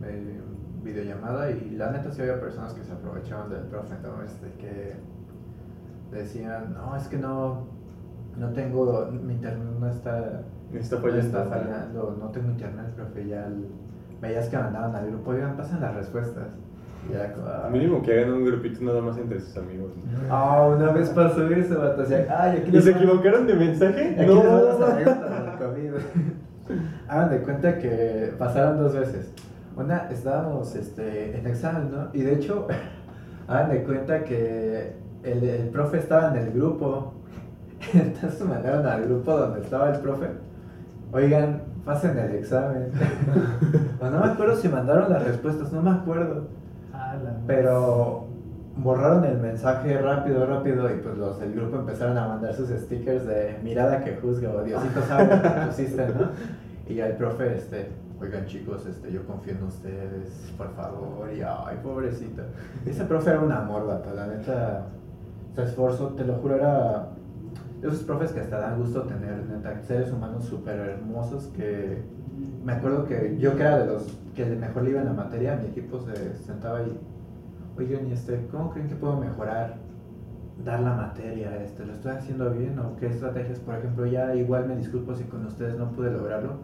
eh, videollamada y la neta sí había personas que se aprovechaban del profe, ¿no? Este, que decían, no, es que no, no tengo, mi internet no está, Está no está fallando, no tengo internet, profe, ya el- veías que mandaban al grupo, oigan, pasan las respuestas. Ya, como, ah. Mínimo que hagan un grupito nada más entre sus amigos. ¿no? Ah, una vez pasó eso, vato, ay, aquí ¿Y se van- equivocaron de mensaje? Aquí del COVID. Hagan de cuenta que pasaron dos veces. Una, estábamos este, en examen, ¿no? Y de hecho, hagan de cuenta que el, el profe estaba en el grupo. Entonces mandaron al grupo donde estaba el profe. Oigan, pasen el examen. o no me acuerdo si mandaron las respuestas, no me acuerdo. Ah. Pero borraron el mensaje rápido, rápido y pues los del grupo empezaron a mandar sus stickers de mirada que juzga o Diosito sabe lo que pusiste, ¿no? Y ya el profe, este, oigan chicos, este, yo confío en ustedes, por favor, y ay, pobrecito. Ese profe era un amor, vato, la neta, se esforzó, te lo juro, era esos profes que hasta dan gusto tener, neta, seres humanos súper hermosos que me acuerdo que yo que era de los que mejor le iba en la materia, mi equipo se sentaba y, oigan, y este, ¿cómo creen que puedo mejorar? Dar la materia, este, ¿lo estoy haciendo bien? ¿O qué estrategias? Por ejemplo, ya igual me disculpo si con ustedes no pude lograrlo,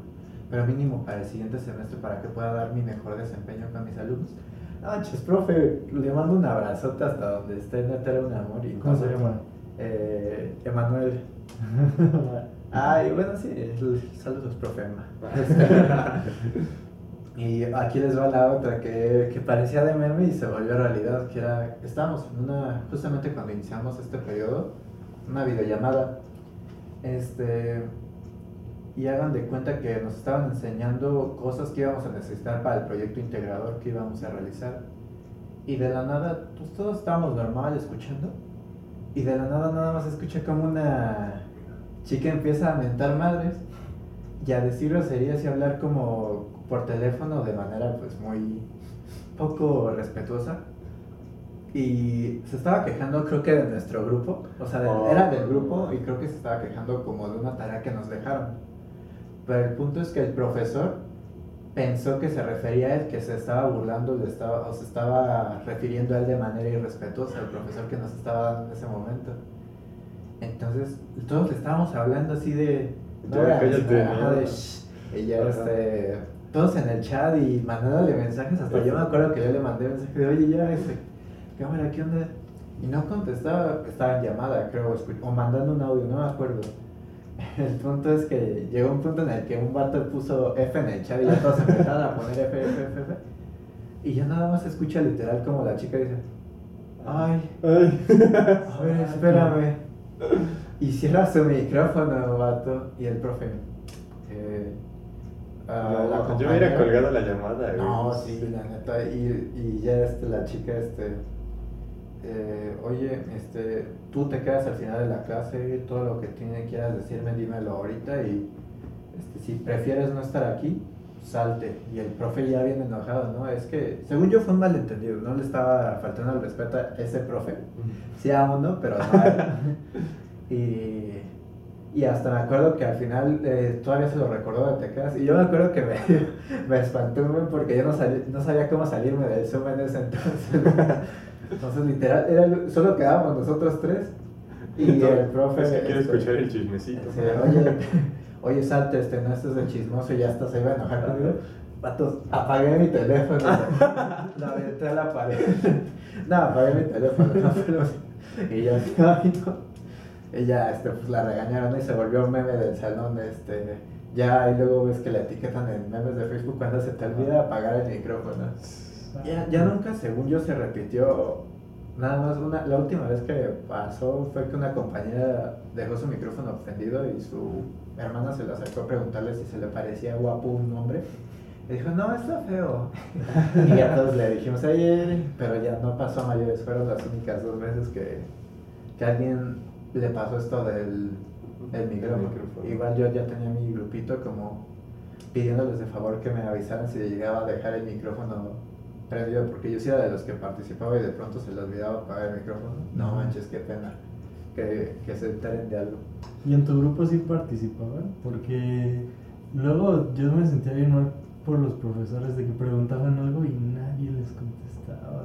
pero mínimo para el siguiente semestre para que pueda dar mi mejor desempeño con mis alumnos. Chis, profe, le mando un abrazote hasta donde esté, neta era un amor. Y ¿Cómo se no- llama? Eh, Emanuel. Ay, bueno, sí, saludos, profe y aquí les va la otra que, que parecía de meme y se volvió realidad, que era, estábamos en una, justamente cuando iniciamos este periodo, una videollamada, este, y hagan de cuenta que nos estaban enseñando cosas que íbamos a necesitar para el proyecto integrador que íbamos a realizar. Y de la nada, pues todos estábamos normal escuchando, y de la nada nada más escuché como una chica empieza a mentar madres y a decir groserías y hablar como por teléfono de manera pues muy poco respetuosa. y se estaba quejando creo que de nuestro grupo, o sea, Oh. era del grupo y creo que se estaba quejando como de una tarea que nos dejaron. Pero el punto es que el profesor pensó que se refería a él, que se estaba burlando, le estaba, o se estaba refiriendo a él de manera irrespetuosa, el profesor que nos estaba dando en ese momento. Entonces, todos le estábamos hablando así de... Ya, era cállate, ajá, ¿no? de "Shh", y ya, este, todos en el chat y mandándole mensajes, hasta yo me acuerdo que yo le mandé mensaje de, oye, ya, este, cámara, ¿qué onda? Y no contestaba, estaba en llamada, creo, o mandando un audio, no me acuerdo. El punto es que llegó un punto en el que un vato puso F en el chat y ya todos empezaron a poner F, F, F, F. Y ya nada más escucha literal como la chica dice, ay, Ay. a ver, espérame. Y cierra su micrófono, vato. Y el profe. Eh, la yo me hubiera colgado la llamada, güey. No, sí, la neta. Y, y ya este, la chica, este. Eh, oye, este, tú te quedas al final de la clase, todo lo que tiene, quieras decirme, dímelo ahorita. Y este, si prefieres no estar aquí, salte. Y el profe ya viene enojado, ¿no? Es que, según yo, fue un malentendido. No le estaba faltando el respeto a ese profe. Sí a uno, pero no a él. y, y hasta me acuerdo que al final eh, todavía se lo recordó de Tecas. Y yo me acuerdo que me, me buen porque yo no, salí- no sabía cómo salirme del Zoom en ese entonces. Entonces, literal, era, el- solo quedábamos nosotros tres. Y el profe. Es que quiero este, escuchar el chismecito. Sí, oye, oye, salte, este, no estés de chismoso y ya hasta se iba a enojar conmigo. Patos, apagué mi teléfono, la aventé a la pared. No, apagué mi teléfono, no, Y yo, ay, no. Y ya, este, pues la regañaron y se volvió un meme del salón, este. Ya, y luego ves que la etiquetan en memes de Facebook cuando se te olvida apagar el micrófono. Ya, ya nunca, según yo, se repitió. Nada más, una, la última vez que pasó fue que una compañera dejó su micrófono prendido y su hermana se le acercó a preguntarle si se le parecía guapo un hombre. Y dijo, no, está feo. y ya todos le dijimos, ayer, pero ya no pasó a mayores. Fueron las únicas dos veces que, que a alguien le pasó esto del, del micrófono. micrófono. Igual yo ya tenía mi grupito como pidiéndoles de favor que me avisaran si llegaba a dejar el micrófono prendido, porque yo sí era de los que participaba y de pronto se le olvidaba apagar el micrófono. No manches, qué pena que, que se enteren de algo. ¿Y en tu grupo sí participaban? Porque luego yo me sentía bien mal por los profesores de que preguntaban algo y nadie les contestaba.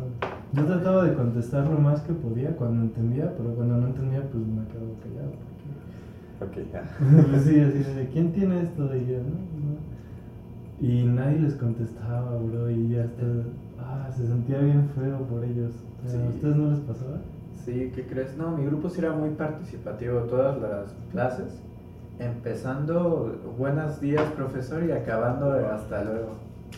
Yo trataba de contestar lo más que podía cuando entendía, pero cuando no entendía pues me quedaba callado. Porque... Ok, ya. Pues sí, así de, ¿quién tiene esto? Y yo, ¿no? No. Y nadie les contestaba, bro, y ya hasta, ah, se sentía bien feo por ellos. ¿A Sí. ustedes no les pasaba? Sí, ¿qué crees? No, mi grupo sí era muy participativo, todas las clases, empezando buenos días profesor y acabando hasta luego.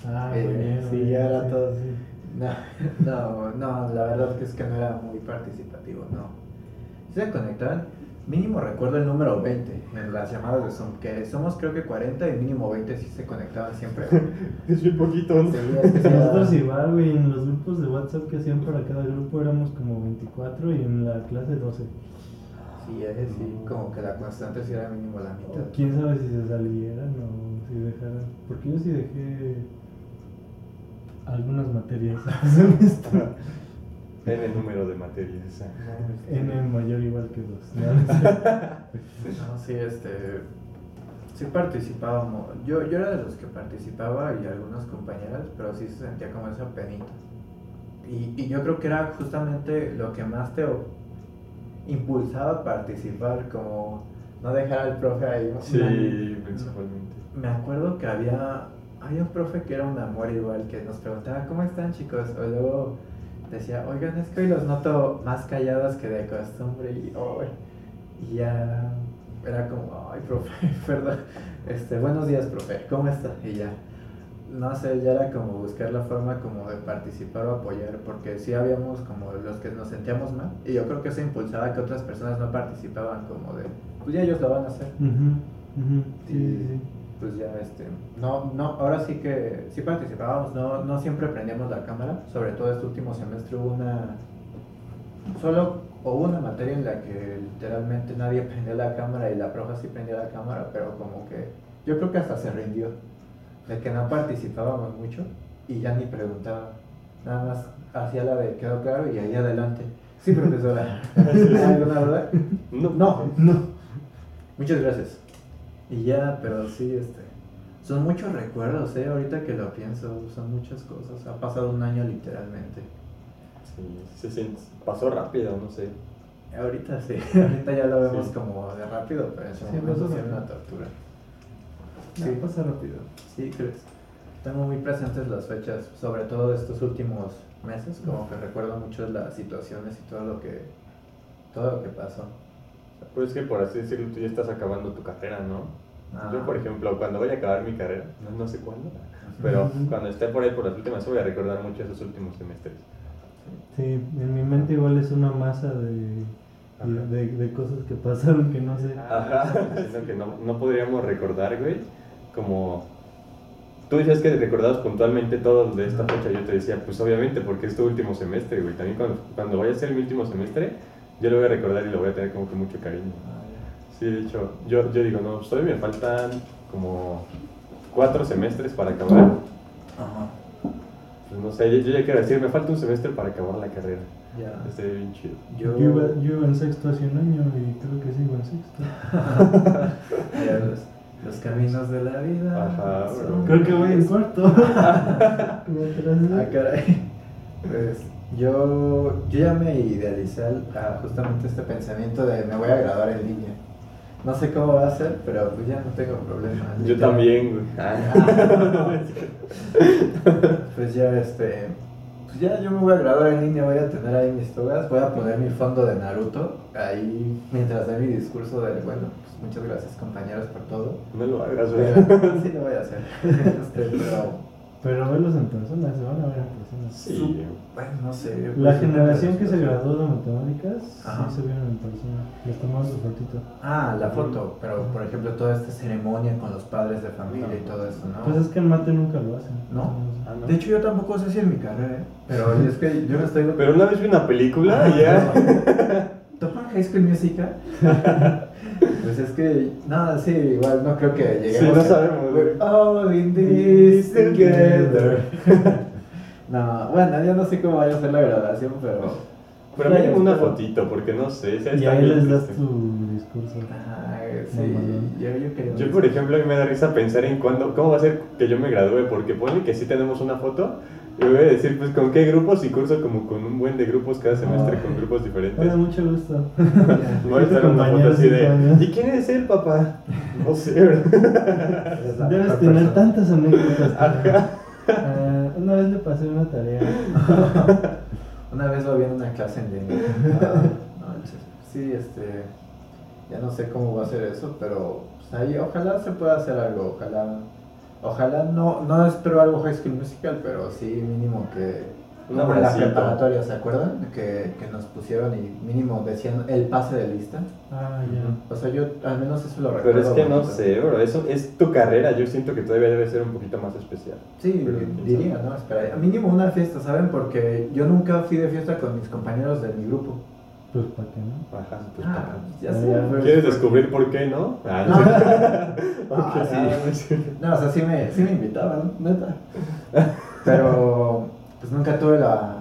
Ah, Eh, muy bien. sí, ya era todo. sí. No, no, no, la verdad es que no era muy participativo, no. Se conectaban, mínimo recuerdo el número 20 en las llamadas de Zoom, que somos creo que 40 y mínimo 20 sí se conectaban siempre. Es bien poquito, ¿no? Sí, es que sí era- Nosotros igual, güey, en los grupos de WhatsApp que hacían para cada grupo éramos como 24 y en la clase 12. Sí, es sí, como que la constante sí era mínimo la mitad. Quién sabe si se salieran o si dejaran. Porque yo sí dejé algunas materias el número de materias. N mayor igual que 2. ¿no? Sí, este. Sí participábamos. Yo, yo era de los que participaba y algunas compañeras, pero sí se sentía como esa penita. Y, y yo creo que era justamente lo que más te impulsaba a participar, como no dejar al profe ahí. Sí, Me- principalmente. Me acuerdo que había, había un profe que era un amor igual, que nos preguntaba, ¿cómo están chicos? O luego decía, oigan, es que hoy los noto más callados que de costumbre y, "Ay". y ya era como, ay, profe, perdón, este, buenos días, profe, ¿cómo está? Y ya, no sé, ya era como buscar la forma como de participar o apoyar, porque sí habíamos como los que nos sentíamos mal, y yo creo que eso impulsaba que otras personas no participaban como de, pues ya ellos lo van a hacer. Sí, sí, sí. Pues ya este no no ahora sí que sí participábamos no no siempre prendíamos la cámara sobre todo este último semestre hubo una solo o una materia en la que literalmente nadie prendía la cámara y la profa sí prendía la cámara pero como que yo creo que hasta se rindió de que no participábamos mucho y ya ni preguntaba Nada más hacía la de quedó claro y ahí adelante. Sí, profesora. ¿Alguna duda? No. No, no. Muchas gracias. Y ya, pero sí, este. Son muchos recuerdos, ¿eh? Ahorita que lo pienso, son muchas cosas. Ha pasado un año literalmente. Sí, se siente, pasó rápido, no sé. Ahorita sí, ahorita ya lo vemos Sí. como de rápido, pero en ese Sí, momento sí una tortura. Sí, Sí. pasa rápido. Sí, crees. Tengo muy presentes las fechas, sobre todo estos últimos meses, como que recuerdo mucho las situaciones y todo lo que todo lo que pasó. Pues que por así decirlo, tú ya estás acabando tu carrera, ¿no? Ah. Yo, por ejemplo, cuando voy a acabar mi carrera, no, no sé cuándo, pero cuando esté por ahí por las últimas, voy a recordar mucho esos últimos semestres. Sí, en mi mente igual es una masa de, de, de cosas que pasaron que no sé. Ajá, sino que no, no podríamos recordar, güey, como... Tú decías que recordabas puntualmente todo de esta fecha, yo te decía, pues obviamente, porque es tu último semestre, güey. También cuando, cuando vaya a ser mi último semestre, yo lo voy a recordar y lo voy a tener como que mucho cariño. Sí, de hecho, yo, yo digo, no, pues todavía me faltan como cuatro semestres para acabar. Ajá. Pues no sé, yo, yo ya quiero decir, me falta un semestre para acabar la carrera. Ya. Esté bien chido. Yo, Yo, iba, yo iba en sexto hace un año y creo que sigo en sexto. Ya, los, los caminos de la vida. Ajá, son- bro. Creo que voy en cuarto. Ah, caray. Pues yo, yo ya me idealicé al- a justamente este pensamiento de me voy a graduar en línea. No sé cómo va a ser, pero pues ya no tengo problema. Yo también, güey. Pues ya este. Pues ya yo me voy a graduar en línea, voy a tener ahí mis togas, voy a poner mi fondo de Naruto ahí mientras dé mi discurso de bueno, pues muchas gracias compañeros por todo. No lo hagas, güey. Sí lo voy a hacer. Este, pero Pero verlos en persona, se van a ver en persona. Sí, bueno, no sé. La generación que se graduó de matemáticas, Ajá. sí se vieron en persona. Les tomamos su fotito. Ah, la foto, pero por ejemplo toda esta ceremonia con los padres de familia y todo eso, ¿no? Pues es que en mate nunca lo hacen. ¿No? Ah, ¿no? De hecho yo tampoco sé si en mi carrera, ¿eh? pero es que yo me estoy... Pero una vez vi una película y ya. ¿Topan High School Musical? pues es que, nada, sí, igual no creo que lleguemos. Sí, no a- sabemos, güey. All in this together. no, bueno, yo no sé cómo vaya a ser la graduación, pero. Pero mínimo una fotito, porque no sé. sea, Y ahí les das tu discurso. Sí, yo, yo quería. Yo, por ejemplo, a mí me da risa pensar en cuándo, cómo va a ser que yo me gradúe, porque pone que sí tenemos una foto, y voy a decir, pues, con qué grupos, y curso como con un buen de grupos cada semestre, con grupos diferentes. Hola, mucho gusto. Voy a estar en una foto así de, años. ¿y quién es él, papá? No sé, Debes tener persona. tantas anécdotas. Ajá. Ah, una vez le pasé una tarea. Una vez lo vi en una clase en línea. Ah, no sí, este. Ya no sé cómo va a ser eso, pero pues, ahí ojalá se pueda hacer algo. Ojalá. Ojalá no, no espero algo High School Musical, pero sí mínimo que. Un como en la preparatoria, ¿se acuerdan? Que, que nos pusieron y mínimo decían el pase de lista. Ah, ya. O sea, yo al menos eso lo recuerdo. Pero es que no sé, bro, eso es tu carrera, yo siento que todavía debe ser un poquito más especial. Sí, Pero, diría, ¿no? Espera, mínimo una fiesta, ¿saben? Porque yo nunca fui de fiesta con mis compañeros de mi grupo. Pues para qué no. Ajá, pues, Ah, para- ya Ah, sé. ¿Quieres descubrir por qué, no? Ah, No. no. Ah, sí. no. No, o sea, sí me, sí me invitaban, neta. Pero, pues nunca tuve la.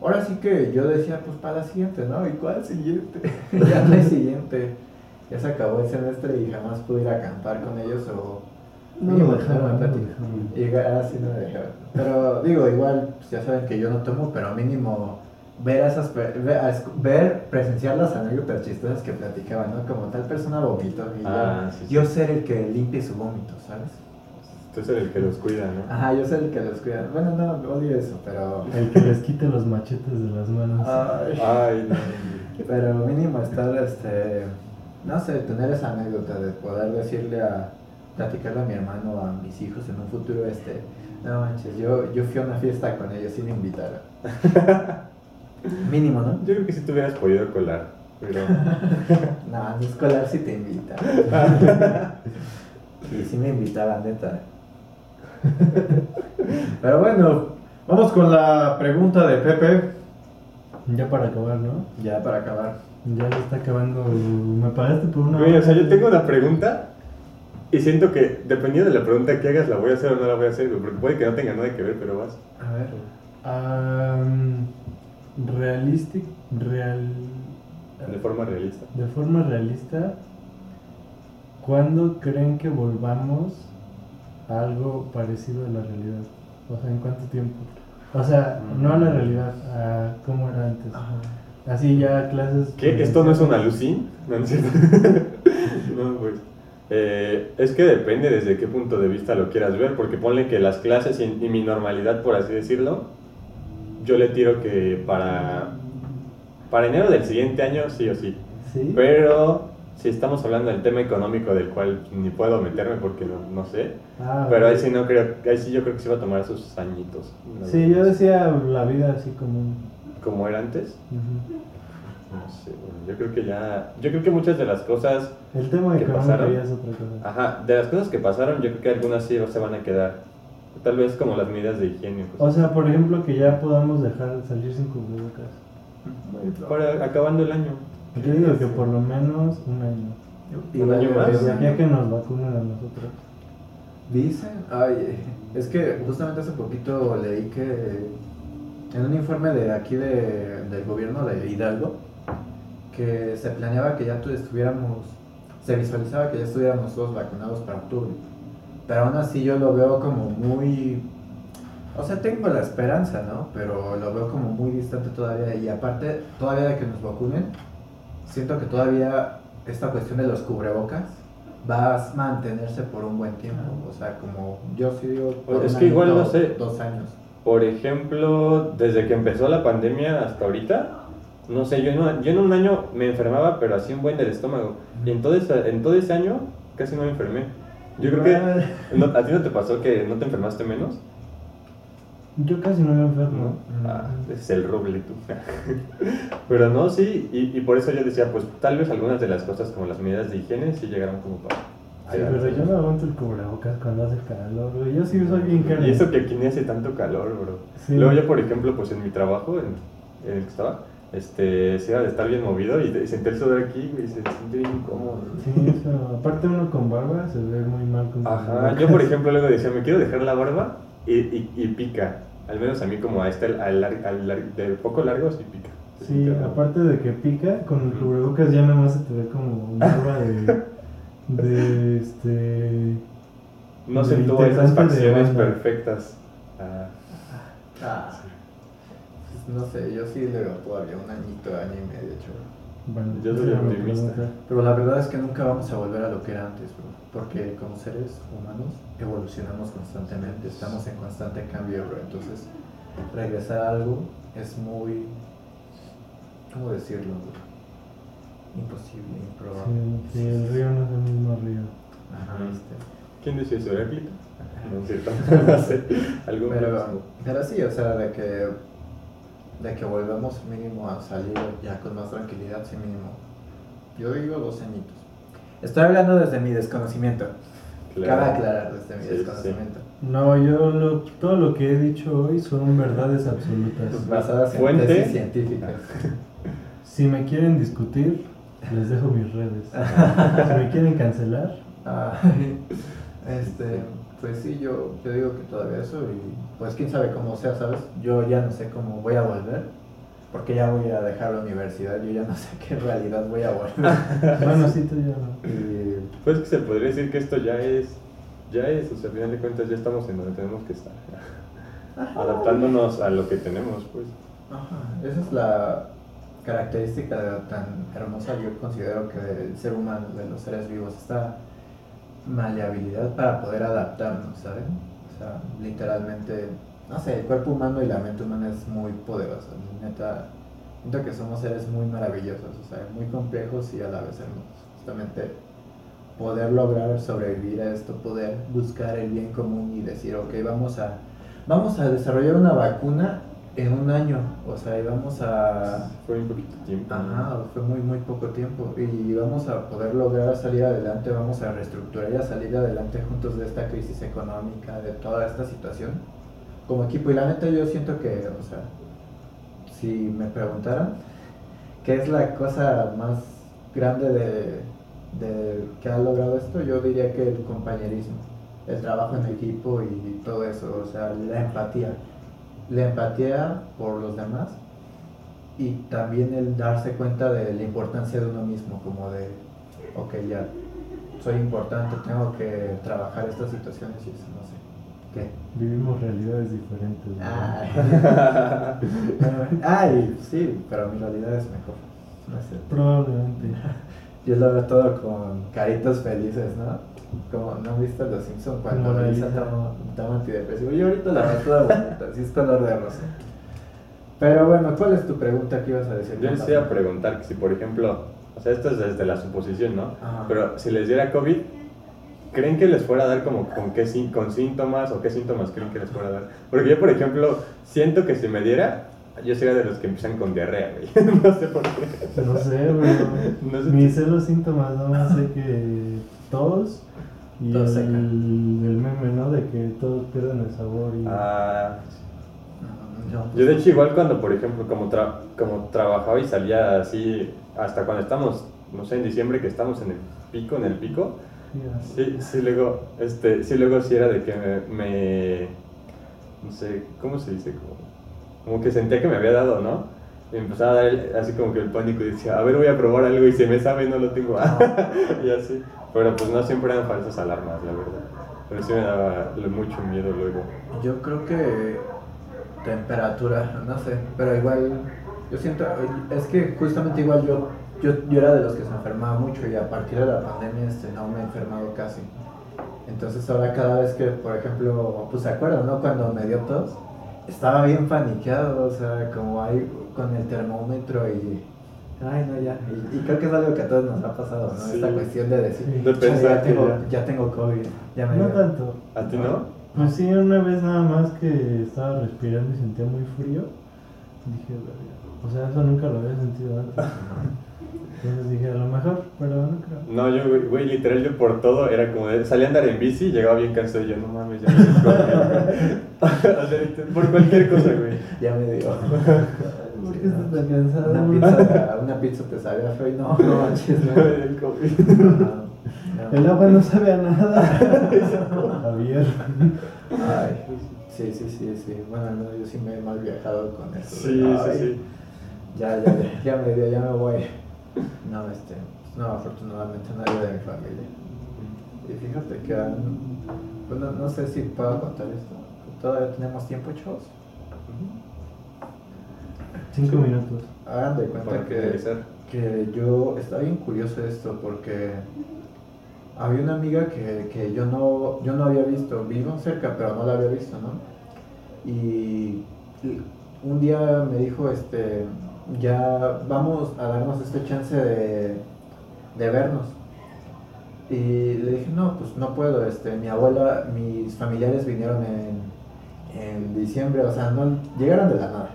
Ahora sí que yo decía, pues para la siguiente, ¿no? ¿Y cuál siguiente? ya no hay siguiente. Ya se acabó el semestre y jamás pude ir a acampar con ellos o. No una dejaban, no dejaban. Y así no me dejaban. Pero digo, igual, pues ya saben que yo no tomo, pero mínimo ver a esas per- ver, presenciar las anécdotas chistosas que platicaban, ¿no? Como tal persona vomitó y Ah, sí, sí. yo ser el que limpie su vómito, ¿sabes? Tú eres el que los cuida, ¿no? Ajá, yo soy el que los cuida. Bueno, no, odio eso, pero. El que les quite los machetes de las manos. Ay, Ay, no. pero mínimo estar, este. No sé, tener esa anécdota de poder decirle a. platicarle a mi hermano o a mis hijos en un futuro, este. No manches, yo, yo fui a una fiesta con ellos y me invitaron. mínimo, ¿no? Yo creo que sí te hubieras podido colar, pero... No, mi escolar sí te invita. Y sí me invitaba, neta. Pero bueno, vamos con la pregunta de Pepe. Ya para acabar, ¿no? Ya para acabar. Ya se está acabando. Me pagaste por una. Güey, o sea, yo tengo una pregunta y siento que dependiendo de la pregunta que hagas, la voy a hacer o no la voy a hacer, porque puede que no tenga nada que ver, pero vas. A ver. Realistic, real... De forma realista. De forma realista, ¿cuándo creen que volvamos a algo parecido a la realidad? O sea, ¿en cuánto tiempo? O sea, no a la mm. realidad, a cómo era antes. Así ya clases... ¿Qué? ¿Esto no es una alucin? No, no, pues... Eh, es que depende desde qué punto de vista lo quieras ver, porque ponle que las clases y, mi normalidad, por así decirlo, yo le tiro que para, para enero del siguiente año sí o sí. Pero si estamos hablando del tema económico del cual ni puedo meterme porque no, sé, ah, pero ahí sí no creo, ahí sí yo creo que se va a tomar sus añitos. Sí, yo decía la vida así como... ¿Como era antes? No sé, yo creo que ya. Yo creo que muchas de las cosas. El tema que pasaron, es otra cosa. Ajá, de las cosas que pasaron, yo creo que algunas sí se van a quedar. Tal vez como las medidas de higiene. O sea, por ejemplo, que ya podamos dejar salir sin cubrebocas. Para, acabando el año. Yo digo que por lo menos un año. ¿Un año más? Ya que nos vacunen a nosotros. Dicen, ay, es que justamente hace poquito leí que en un informe de aquí de, del gobierno de Hidalgo, que se planeaba que ya estuviéramos, se visualizaba que ya estuviéramos todos vacunados para octubre. Pero aún así yo lo veo como muy, o sea, tengo la esperanza, ¿no? Pero lo veo como muy distante todavía. Y aparte, todavía de que nos vacunen, siento que todavía esta cuestión de los cubrebocas va a mantenerse por un buen tiempo. O sea, como yo sí digo, por es que igual no sé. Dos años. Por ejemplo, desde que empezó la pandemia hasta ahorita, no sé, yo en, yo en un año me enfermaba, pero así un buen del estómago. Y en todo, ese, en todo ese año casi no me enfermé. Yo creo que. ¿A ti no te pasó que no te enfermaste menos? Yo casi no me enfermo. Ah, es el roble tú. pero no, sí, y, y, por eso yo decía, pues tal vez algunas de las cosas como las medidas de higiene sí llegaron como para. Ay, pero yo no aguanto el cubrebocas cuando hace calor, bro. Yo sí soy bien caro. Y eso que aquí ni hace tanto calor, bro. Luego yo, por ejemplo, pues en mi trabajo, en, en el que estaba, este, se iba de estar bien movido y, y senté el sudor aquí y se siente bien incómodo. Sí, eso, aparte uno con barba se ve muy mal con Ajá, yo por ejemplo luego decía, me quiero dejar la barba y, y, y pica. Al menos a mí como a este, al, al, al, de poco largo sí pica. Sí, aparte de que pica, con el cubrebocas ya nada más se te ve como una barba de, de este... No sé, tú esas facciones perfectas. Ah. ah no sé, yo sí le veo todavía un añito, año y medio, hecho. Bueno, yo soy optimista. Pero la verdad es que nunca vamos a volver a lo que era antes, bro. Porque como seres humanos evolucionamos constantemente, estamos en constante cambio, bro. Entonces, regresar a algo es muy. ¿Cómo decirlo, bro? Imposible, improbable. Sí, sí, el río no es el mismo río. Ajá, ¿viste? ¿Quién decía eso? ¿Heráclito? No es cierto. no sé. ¿Algún pero, pero sí, o sea, de que de que volvemos mínimo a salir ya con más tranquilidad, sí mínimo. Yo digo dos añitos. Estoy hablando desde mi desconocimiento. Cabe aclarar desde mi desconocimiento. No, yo todo lo que he dicho hoy son verdades absolutas. Basadas en tesis científicas. Si me quieren discutir, les dejo mis redes. si me quieren cancelar. este, pues sí, yo, yo digo que todavía eso y pues quién sabe cómo sea, ¿sabes? Yo ya no sé cómo voy a volver, porque ya voy a dejar la universidad, yo ya no sé qué realidad voy a volver. bueno, sí, tú ya no. Pues que se podría decir que esto ya es, ya es, o sea, al final de cuentas ya estamos en donde tenemos que estar, adaptándonos a lo que tenemos, pues. Ajá, esa es la característica tan hermosa, yo considero que del ser humano, de los seres vivos, esta maleabilidad para poder adaptarnos, ¿saben? O sea, literalmente, no sé, el cuerpo humano y la mente humana es muy poderosa. Neta, siento que somos seres muy maravillosos, o sea, muy complejos y a la vez hermosos. Justamente poder lograr sobrevivir a esto, poder buscar el bien común y decir, ok, vamos a, vamos a desarrollar una vacuna en un año, o sea, íbamos a... Fue un poquito tiempo. Ajá, fue muy, muy poco tiempo. Y vamos a poder lograr salir adelante, vamos a reestructurar y a salir adelante juntos de esta crisis económica, de toda esta situación, como equipo. Y la neta yo siento que, o sea, si me preguntaran, ¿qué es la cosa más grande de, de que ha logrado esto? Yo diría que el compañerismo, el trabajo en equipo y todo eso, o sea, la empatía la empatía por los demás y también el darse cuenta de la importancia de uno mismo, como de, ok, ya soy importante, tengo que trabajar estas situaciones y eso, no sé. ¿Qué? Vivimos realidades diferentes. Ay. sí, pero mi realidad es mejor. No. Probablemente. Yo lo veo todo con caritos felices, ¿no? Como, ¿no viste Los Simpsons cuando Lisa toma, toma antidepresivo? Yo ahorita la veo toda bonita, sí es color de rosa. Pero bueno, ¿cuál es tu pregunta que ibas a decir? Yo les iba a preguntar que si, por ejemplo, o sea, esto es desde la suposición, ¿no? Pero si les diera COVID, ¿creen que les fuera a dar como con qué con síntomas o qué síntomas creen que les fuera a dar? Porque yo, por ejemplo, siento que si me diera, yo sería de los que empiezan con diarrea, güey. no sé por qué. No sé, güey. No sé Ni sé los síntomas, no sé que todos y el, el, meme, ¿no? De que todos pierden el sabor y... Ah, yo de hecho igual cuando, por ejemplo, como, como trabajaba y salía así, hasta cuando estamos, no sé, en diciembre que estamos en el pico, en el pico, sí, sí luego, este, sí luego sí era de que me, no sé, ¿cómo se dice? Como, como que sentía que me había dado, ¿no? Y empezaba a dar así como que el pánico y decía, a ver, voy a probar algo y se me sabe y no lo tengo. y así. Pero pues no siempre eran falsas alarmas, la verdad. Pero sí me daba mucho miedo luego. Yo creo que temperatura, no sé, pero igual yo siento, es que justamente igual yo, yo, yo era de los que se enfermaba mucho y a partir de la pandemia este, no me he enfermado casi. Entonces ahora cada vez que, por ejemplo, pues se acuerdan, ¿no? Cuando me dio tos, estaba bien paniqueado, o sea, como ahí con el termómetro y... Ay, no, ya. Y, creo que es algo que a todos nos ha pasado, ¿no? Esta cuestión de decir, ya, tengo, ya. tengo COVID. Ya me no tanto. ¿A ti no? Pues sí, una vez nada más que estaba respirando y sentía muy frío. Dije, o sea, eso nunca lo había sentido antes. Entonces dije, a lo mejor, pero no creo. No, yo, güey, literal, yo por todo era como de, salía a andar en bici, llegaba bien cansado y yo, no mames, ya me Por cualquier cosa, güey. Ya me digo. ¿Por qué estás tan cansado? Una pizza, una pizza te sabía feo y no, no manches, no. El agua no sabe a nada. Javier. Ay, sí, sí, sí, sí. Bueno, no, yo sí me he mal viajado con eso. Sí, sí, sí. Ya, ya, ya, me dio, ya me voy. No, este, no, afortunadamente nadie de mi familia. Y fíjate que, bueno, no sé si puedo contar esto. Todavía tenemos tiempo, chavos. Cinco minutos. Hagan de cuenta que, que yo estaba bien curioso de esto porque había una amiga que, que, yo, no, yo no había visto, vivo cerca, pero no la había visto, ¿no? Y un día me dijo, este, ya vamos a darnos este chance de, de vernos. Y le dije, no, pues no puedo, este, mi abuela, mis familiares vinieron en, en diciembre, o sea, no llegaron de la nada.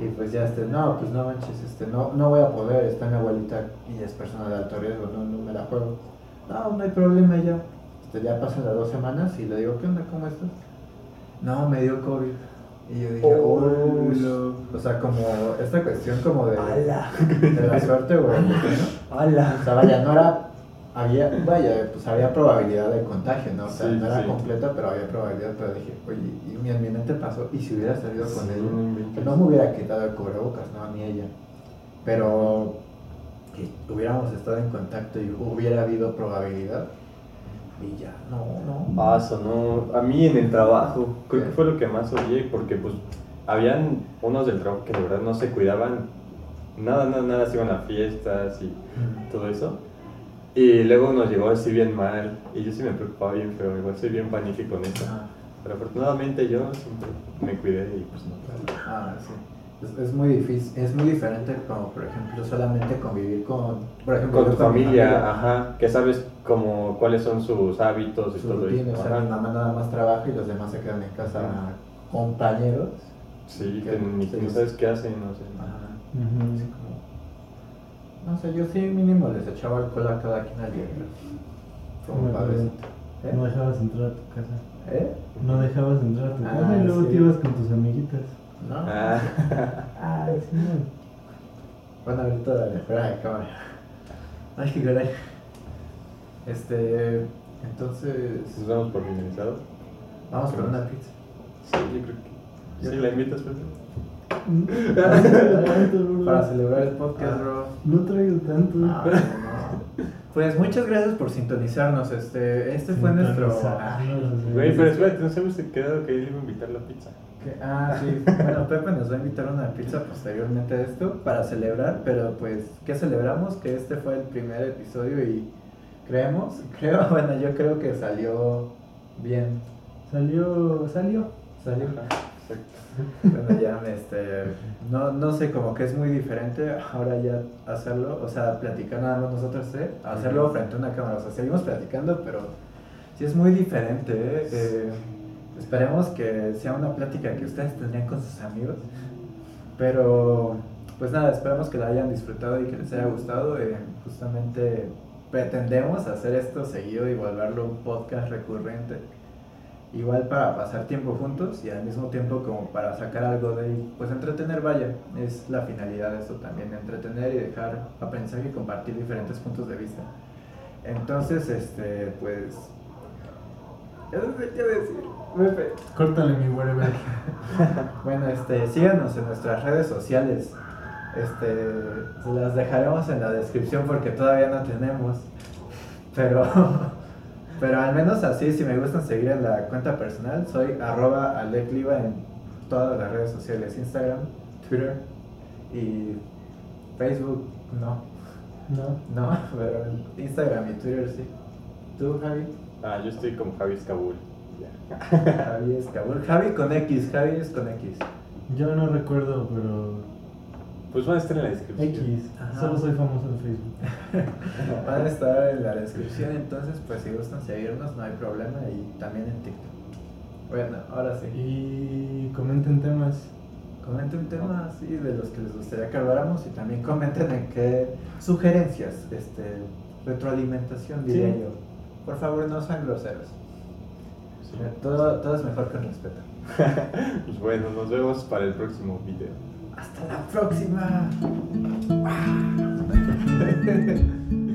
Y pues ya, este, no, pues no manches, este, no, no voy a poder, está mi abuelita y es persona de alto riesgo, no, no me la juego no, no hay problema ya. Este, ya pasan las dos semanas y le digo, ¿qué onda? ¿Cómo estás? No, me dio COVID. Y yo dije, oh, O sea, como esta cuestión como de, de la suerte, güey. ¿no? O sea, vaya, no era. Había, vaya, pues había probabilidad de contagio, ¿no? O sea, no era completa, pero había probabilidad. Pero dije, oye, y mi, mi mente pasó, y si hubiera salido con ella, que no me hubiera quitado el cubrebocas, no, ni ella. Pero que hubiéramos estado en contacto y hubiera habido probabilidad. Y ya, no, no. Paso, no. A mí en el trabajo, creo que fue lo que más odié, porque pues habían unos del trabajo que de verdad no se cuidaban nada, nada, nada, se iban a fiestas y todo eso. Y luego nos llegó así bien mal, y yo sí me preocupaba bien feo, igual soy bien panique con eso. Pero afortunadamente yo siempre me cuidé y pues no. Ah, sí es, muy difícil, es muy diferente como por ejemplo solamente convivir con, por ejemplo, con tu familia, ajá, que sabes como cuáles son sus hábitos y todo eso. O sea, mi mamá nada más trabaja y los demás se quedan en casa compañeros. Sí, que, ni, no sabes qué hacen, no sé. No sé, yo sí mínimo les echaba alcohol a cada quien al día. Como ¿Eh? No dejabas entrar a tu casa. ¿Eh? No dejabas entrar a tu casa y ah, luego te ibas con tus amiguitas. ¿no? Ah. Ay, sí. Bueno, ahorita dale, fuera de cámara. Ay, qué caray. Este, entonces... ¿Nos vamos por finalizado? Vamos por una pizza. Sí, yo creo que... ¿Sí la invitas, Para celebrar el podcast, bro. No traigo tanto. Ah, no, no. Pues muchas gracias por sintonizarnos. Este, este fue nuestro. Ah, Güey, pero espérate, nos hemos quedado que él iba a invitar la pizza. ah, sí. Bueno, Pepe nos va a invitar a una pizza posteriormente a esto para celebrar. Pero pues, ¿qué celebramos? Que este fue el primer episodio y creemos, creo, bueno, yo creo que salió bien. Salió, salió. Salió. Exacto. Bueno, ya, este, no, no sé, como que es muy diferente ahora ya hacerlo, o sea, platicar nada más nosotros, ¿eh? Hacerlo frente a una cámara, o sea, seguimos platicando, pero sí es muy diferente, ¿eh? Eh, esperemos que sea una plática que ustedes tendrían con sus amigos, pero pues nada, esperamos que la hayan disfrutado y que les haya gustado, justamente pretendemos hacer esto seguido y volverlo un podcast recurrente igual para pasar tiempo juntos y al mismo tiempo como para sacar algo de ahí, pues entretener, vaya, es la finalidad de eso también, entretener y dejar aprendizaje y compartir diferentes puntos de vista. Entonces, este, pues, eso sé qué decir, Pepe. Córtale mi wherever. Bueno, este, síganos en nuestras redes sociales. Este, las dejaremos en la descripción porque todavía no tenemos. Pero, pero al menos así, si me gustan seguir en la cuenta personal, soy arroba alecliva en todas las redes sociales, Instagram, Twitter y Facebook, no, No. no, pero Instagram y Twitter sí. ¿Tú, Javi? Ah, yo estoy como Javi Kabul. Ya. Javi es Kabul. Javi con X, Javi es con X. Yo no recuerdo, pero. Pues van a estar en la descripción. X. Ajá. Solo soy famoso en Facebook. Van a estar en la descripción, entonces pues si gustan seguirnos no hay problema y también en TikTok. Bueno, ahora sí. Y comenten temas. Comenten temas así de los que les gustaría que habláramos y también comenten en qué sugerencias, este, retroalimentación diría Sí. yo. Por favor no sean groseros. Sí. Todo, todo es mejor con respeto. Pues bueno, nos vemos para el próximo video. Hasta la próxima.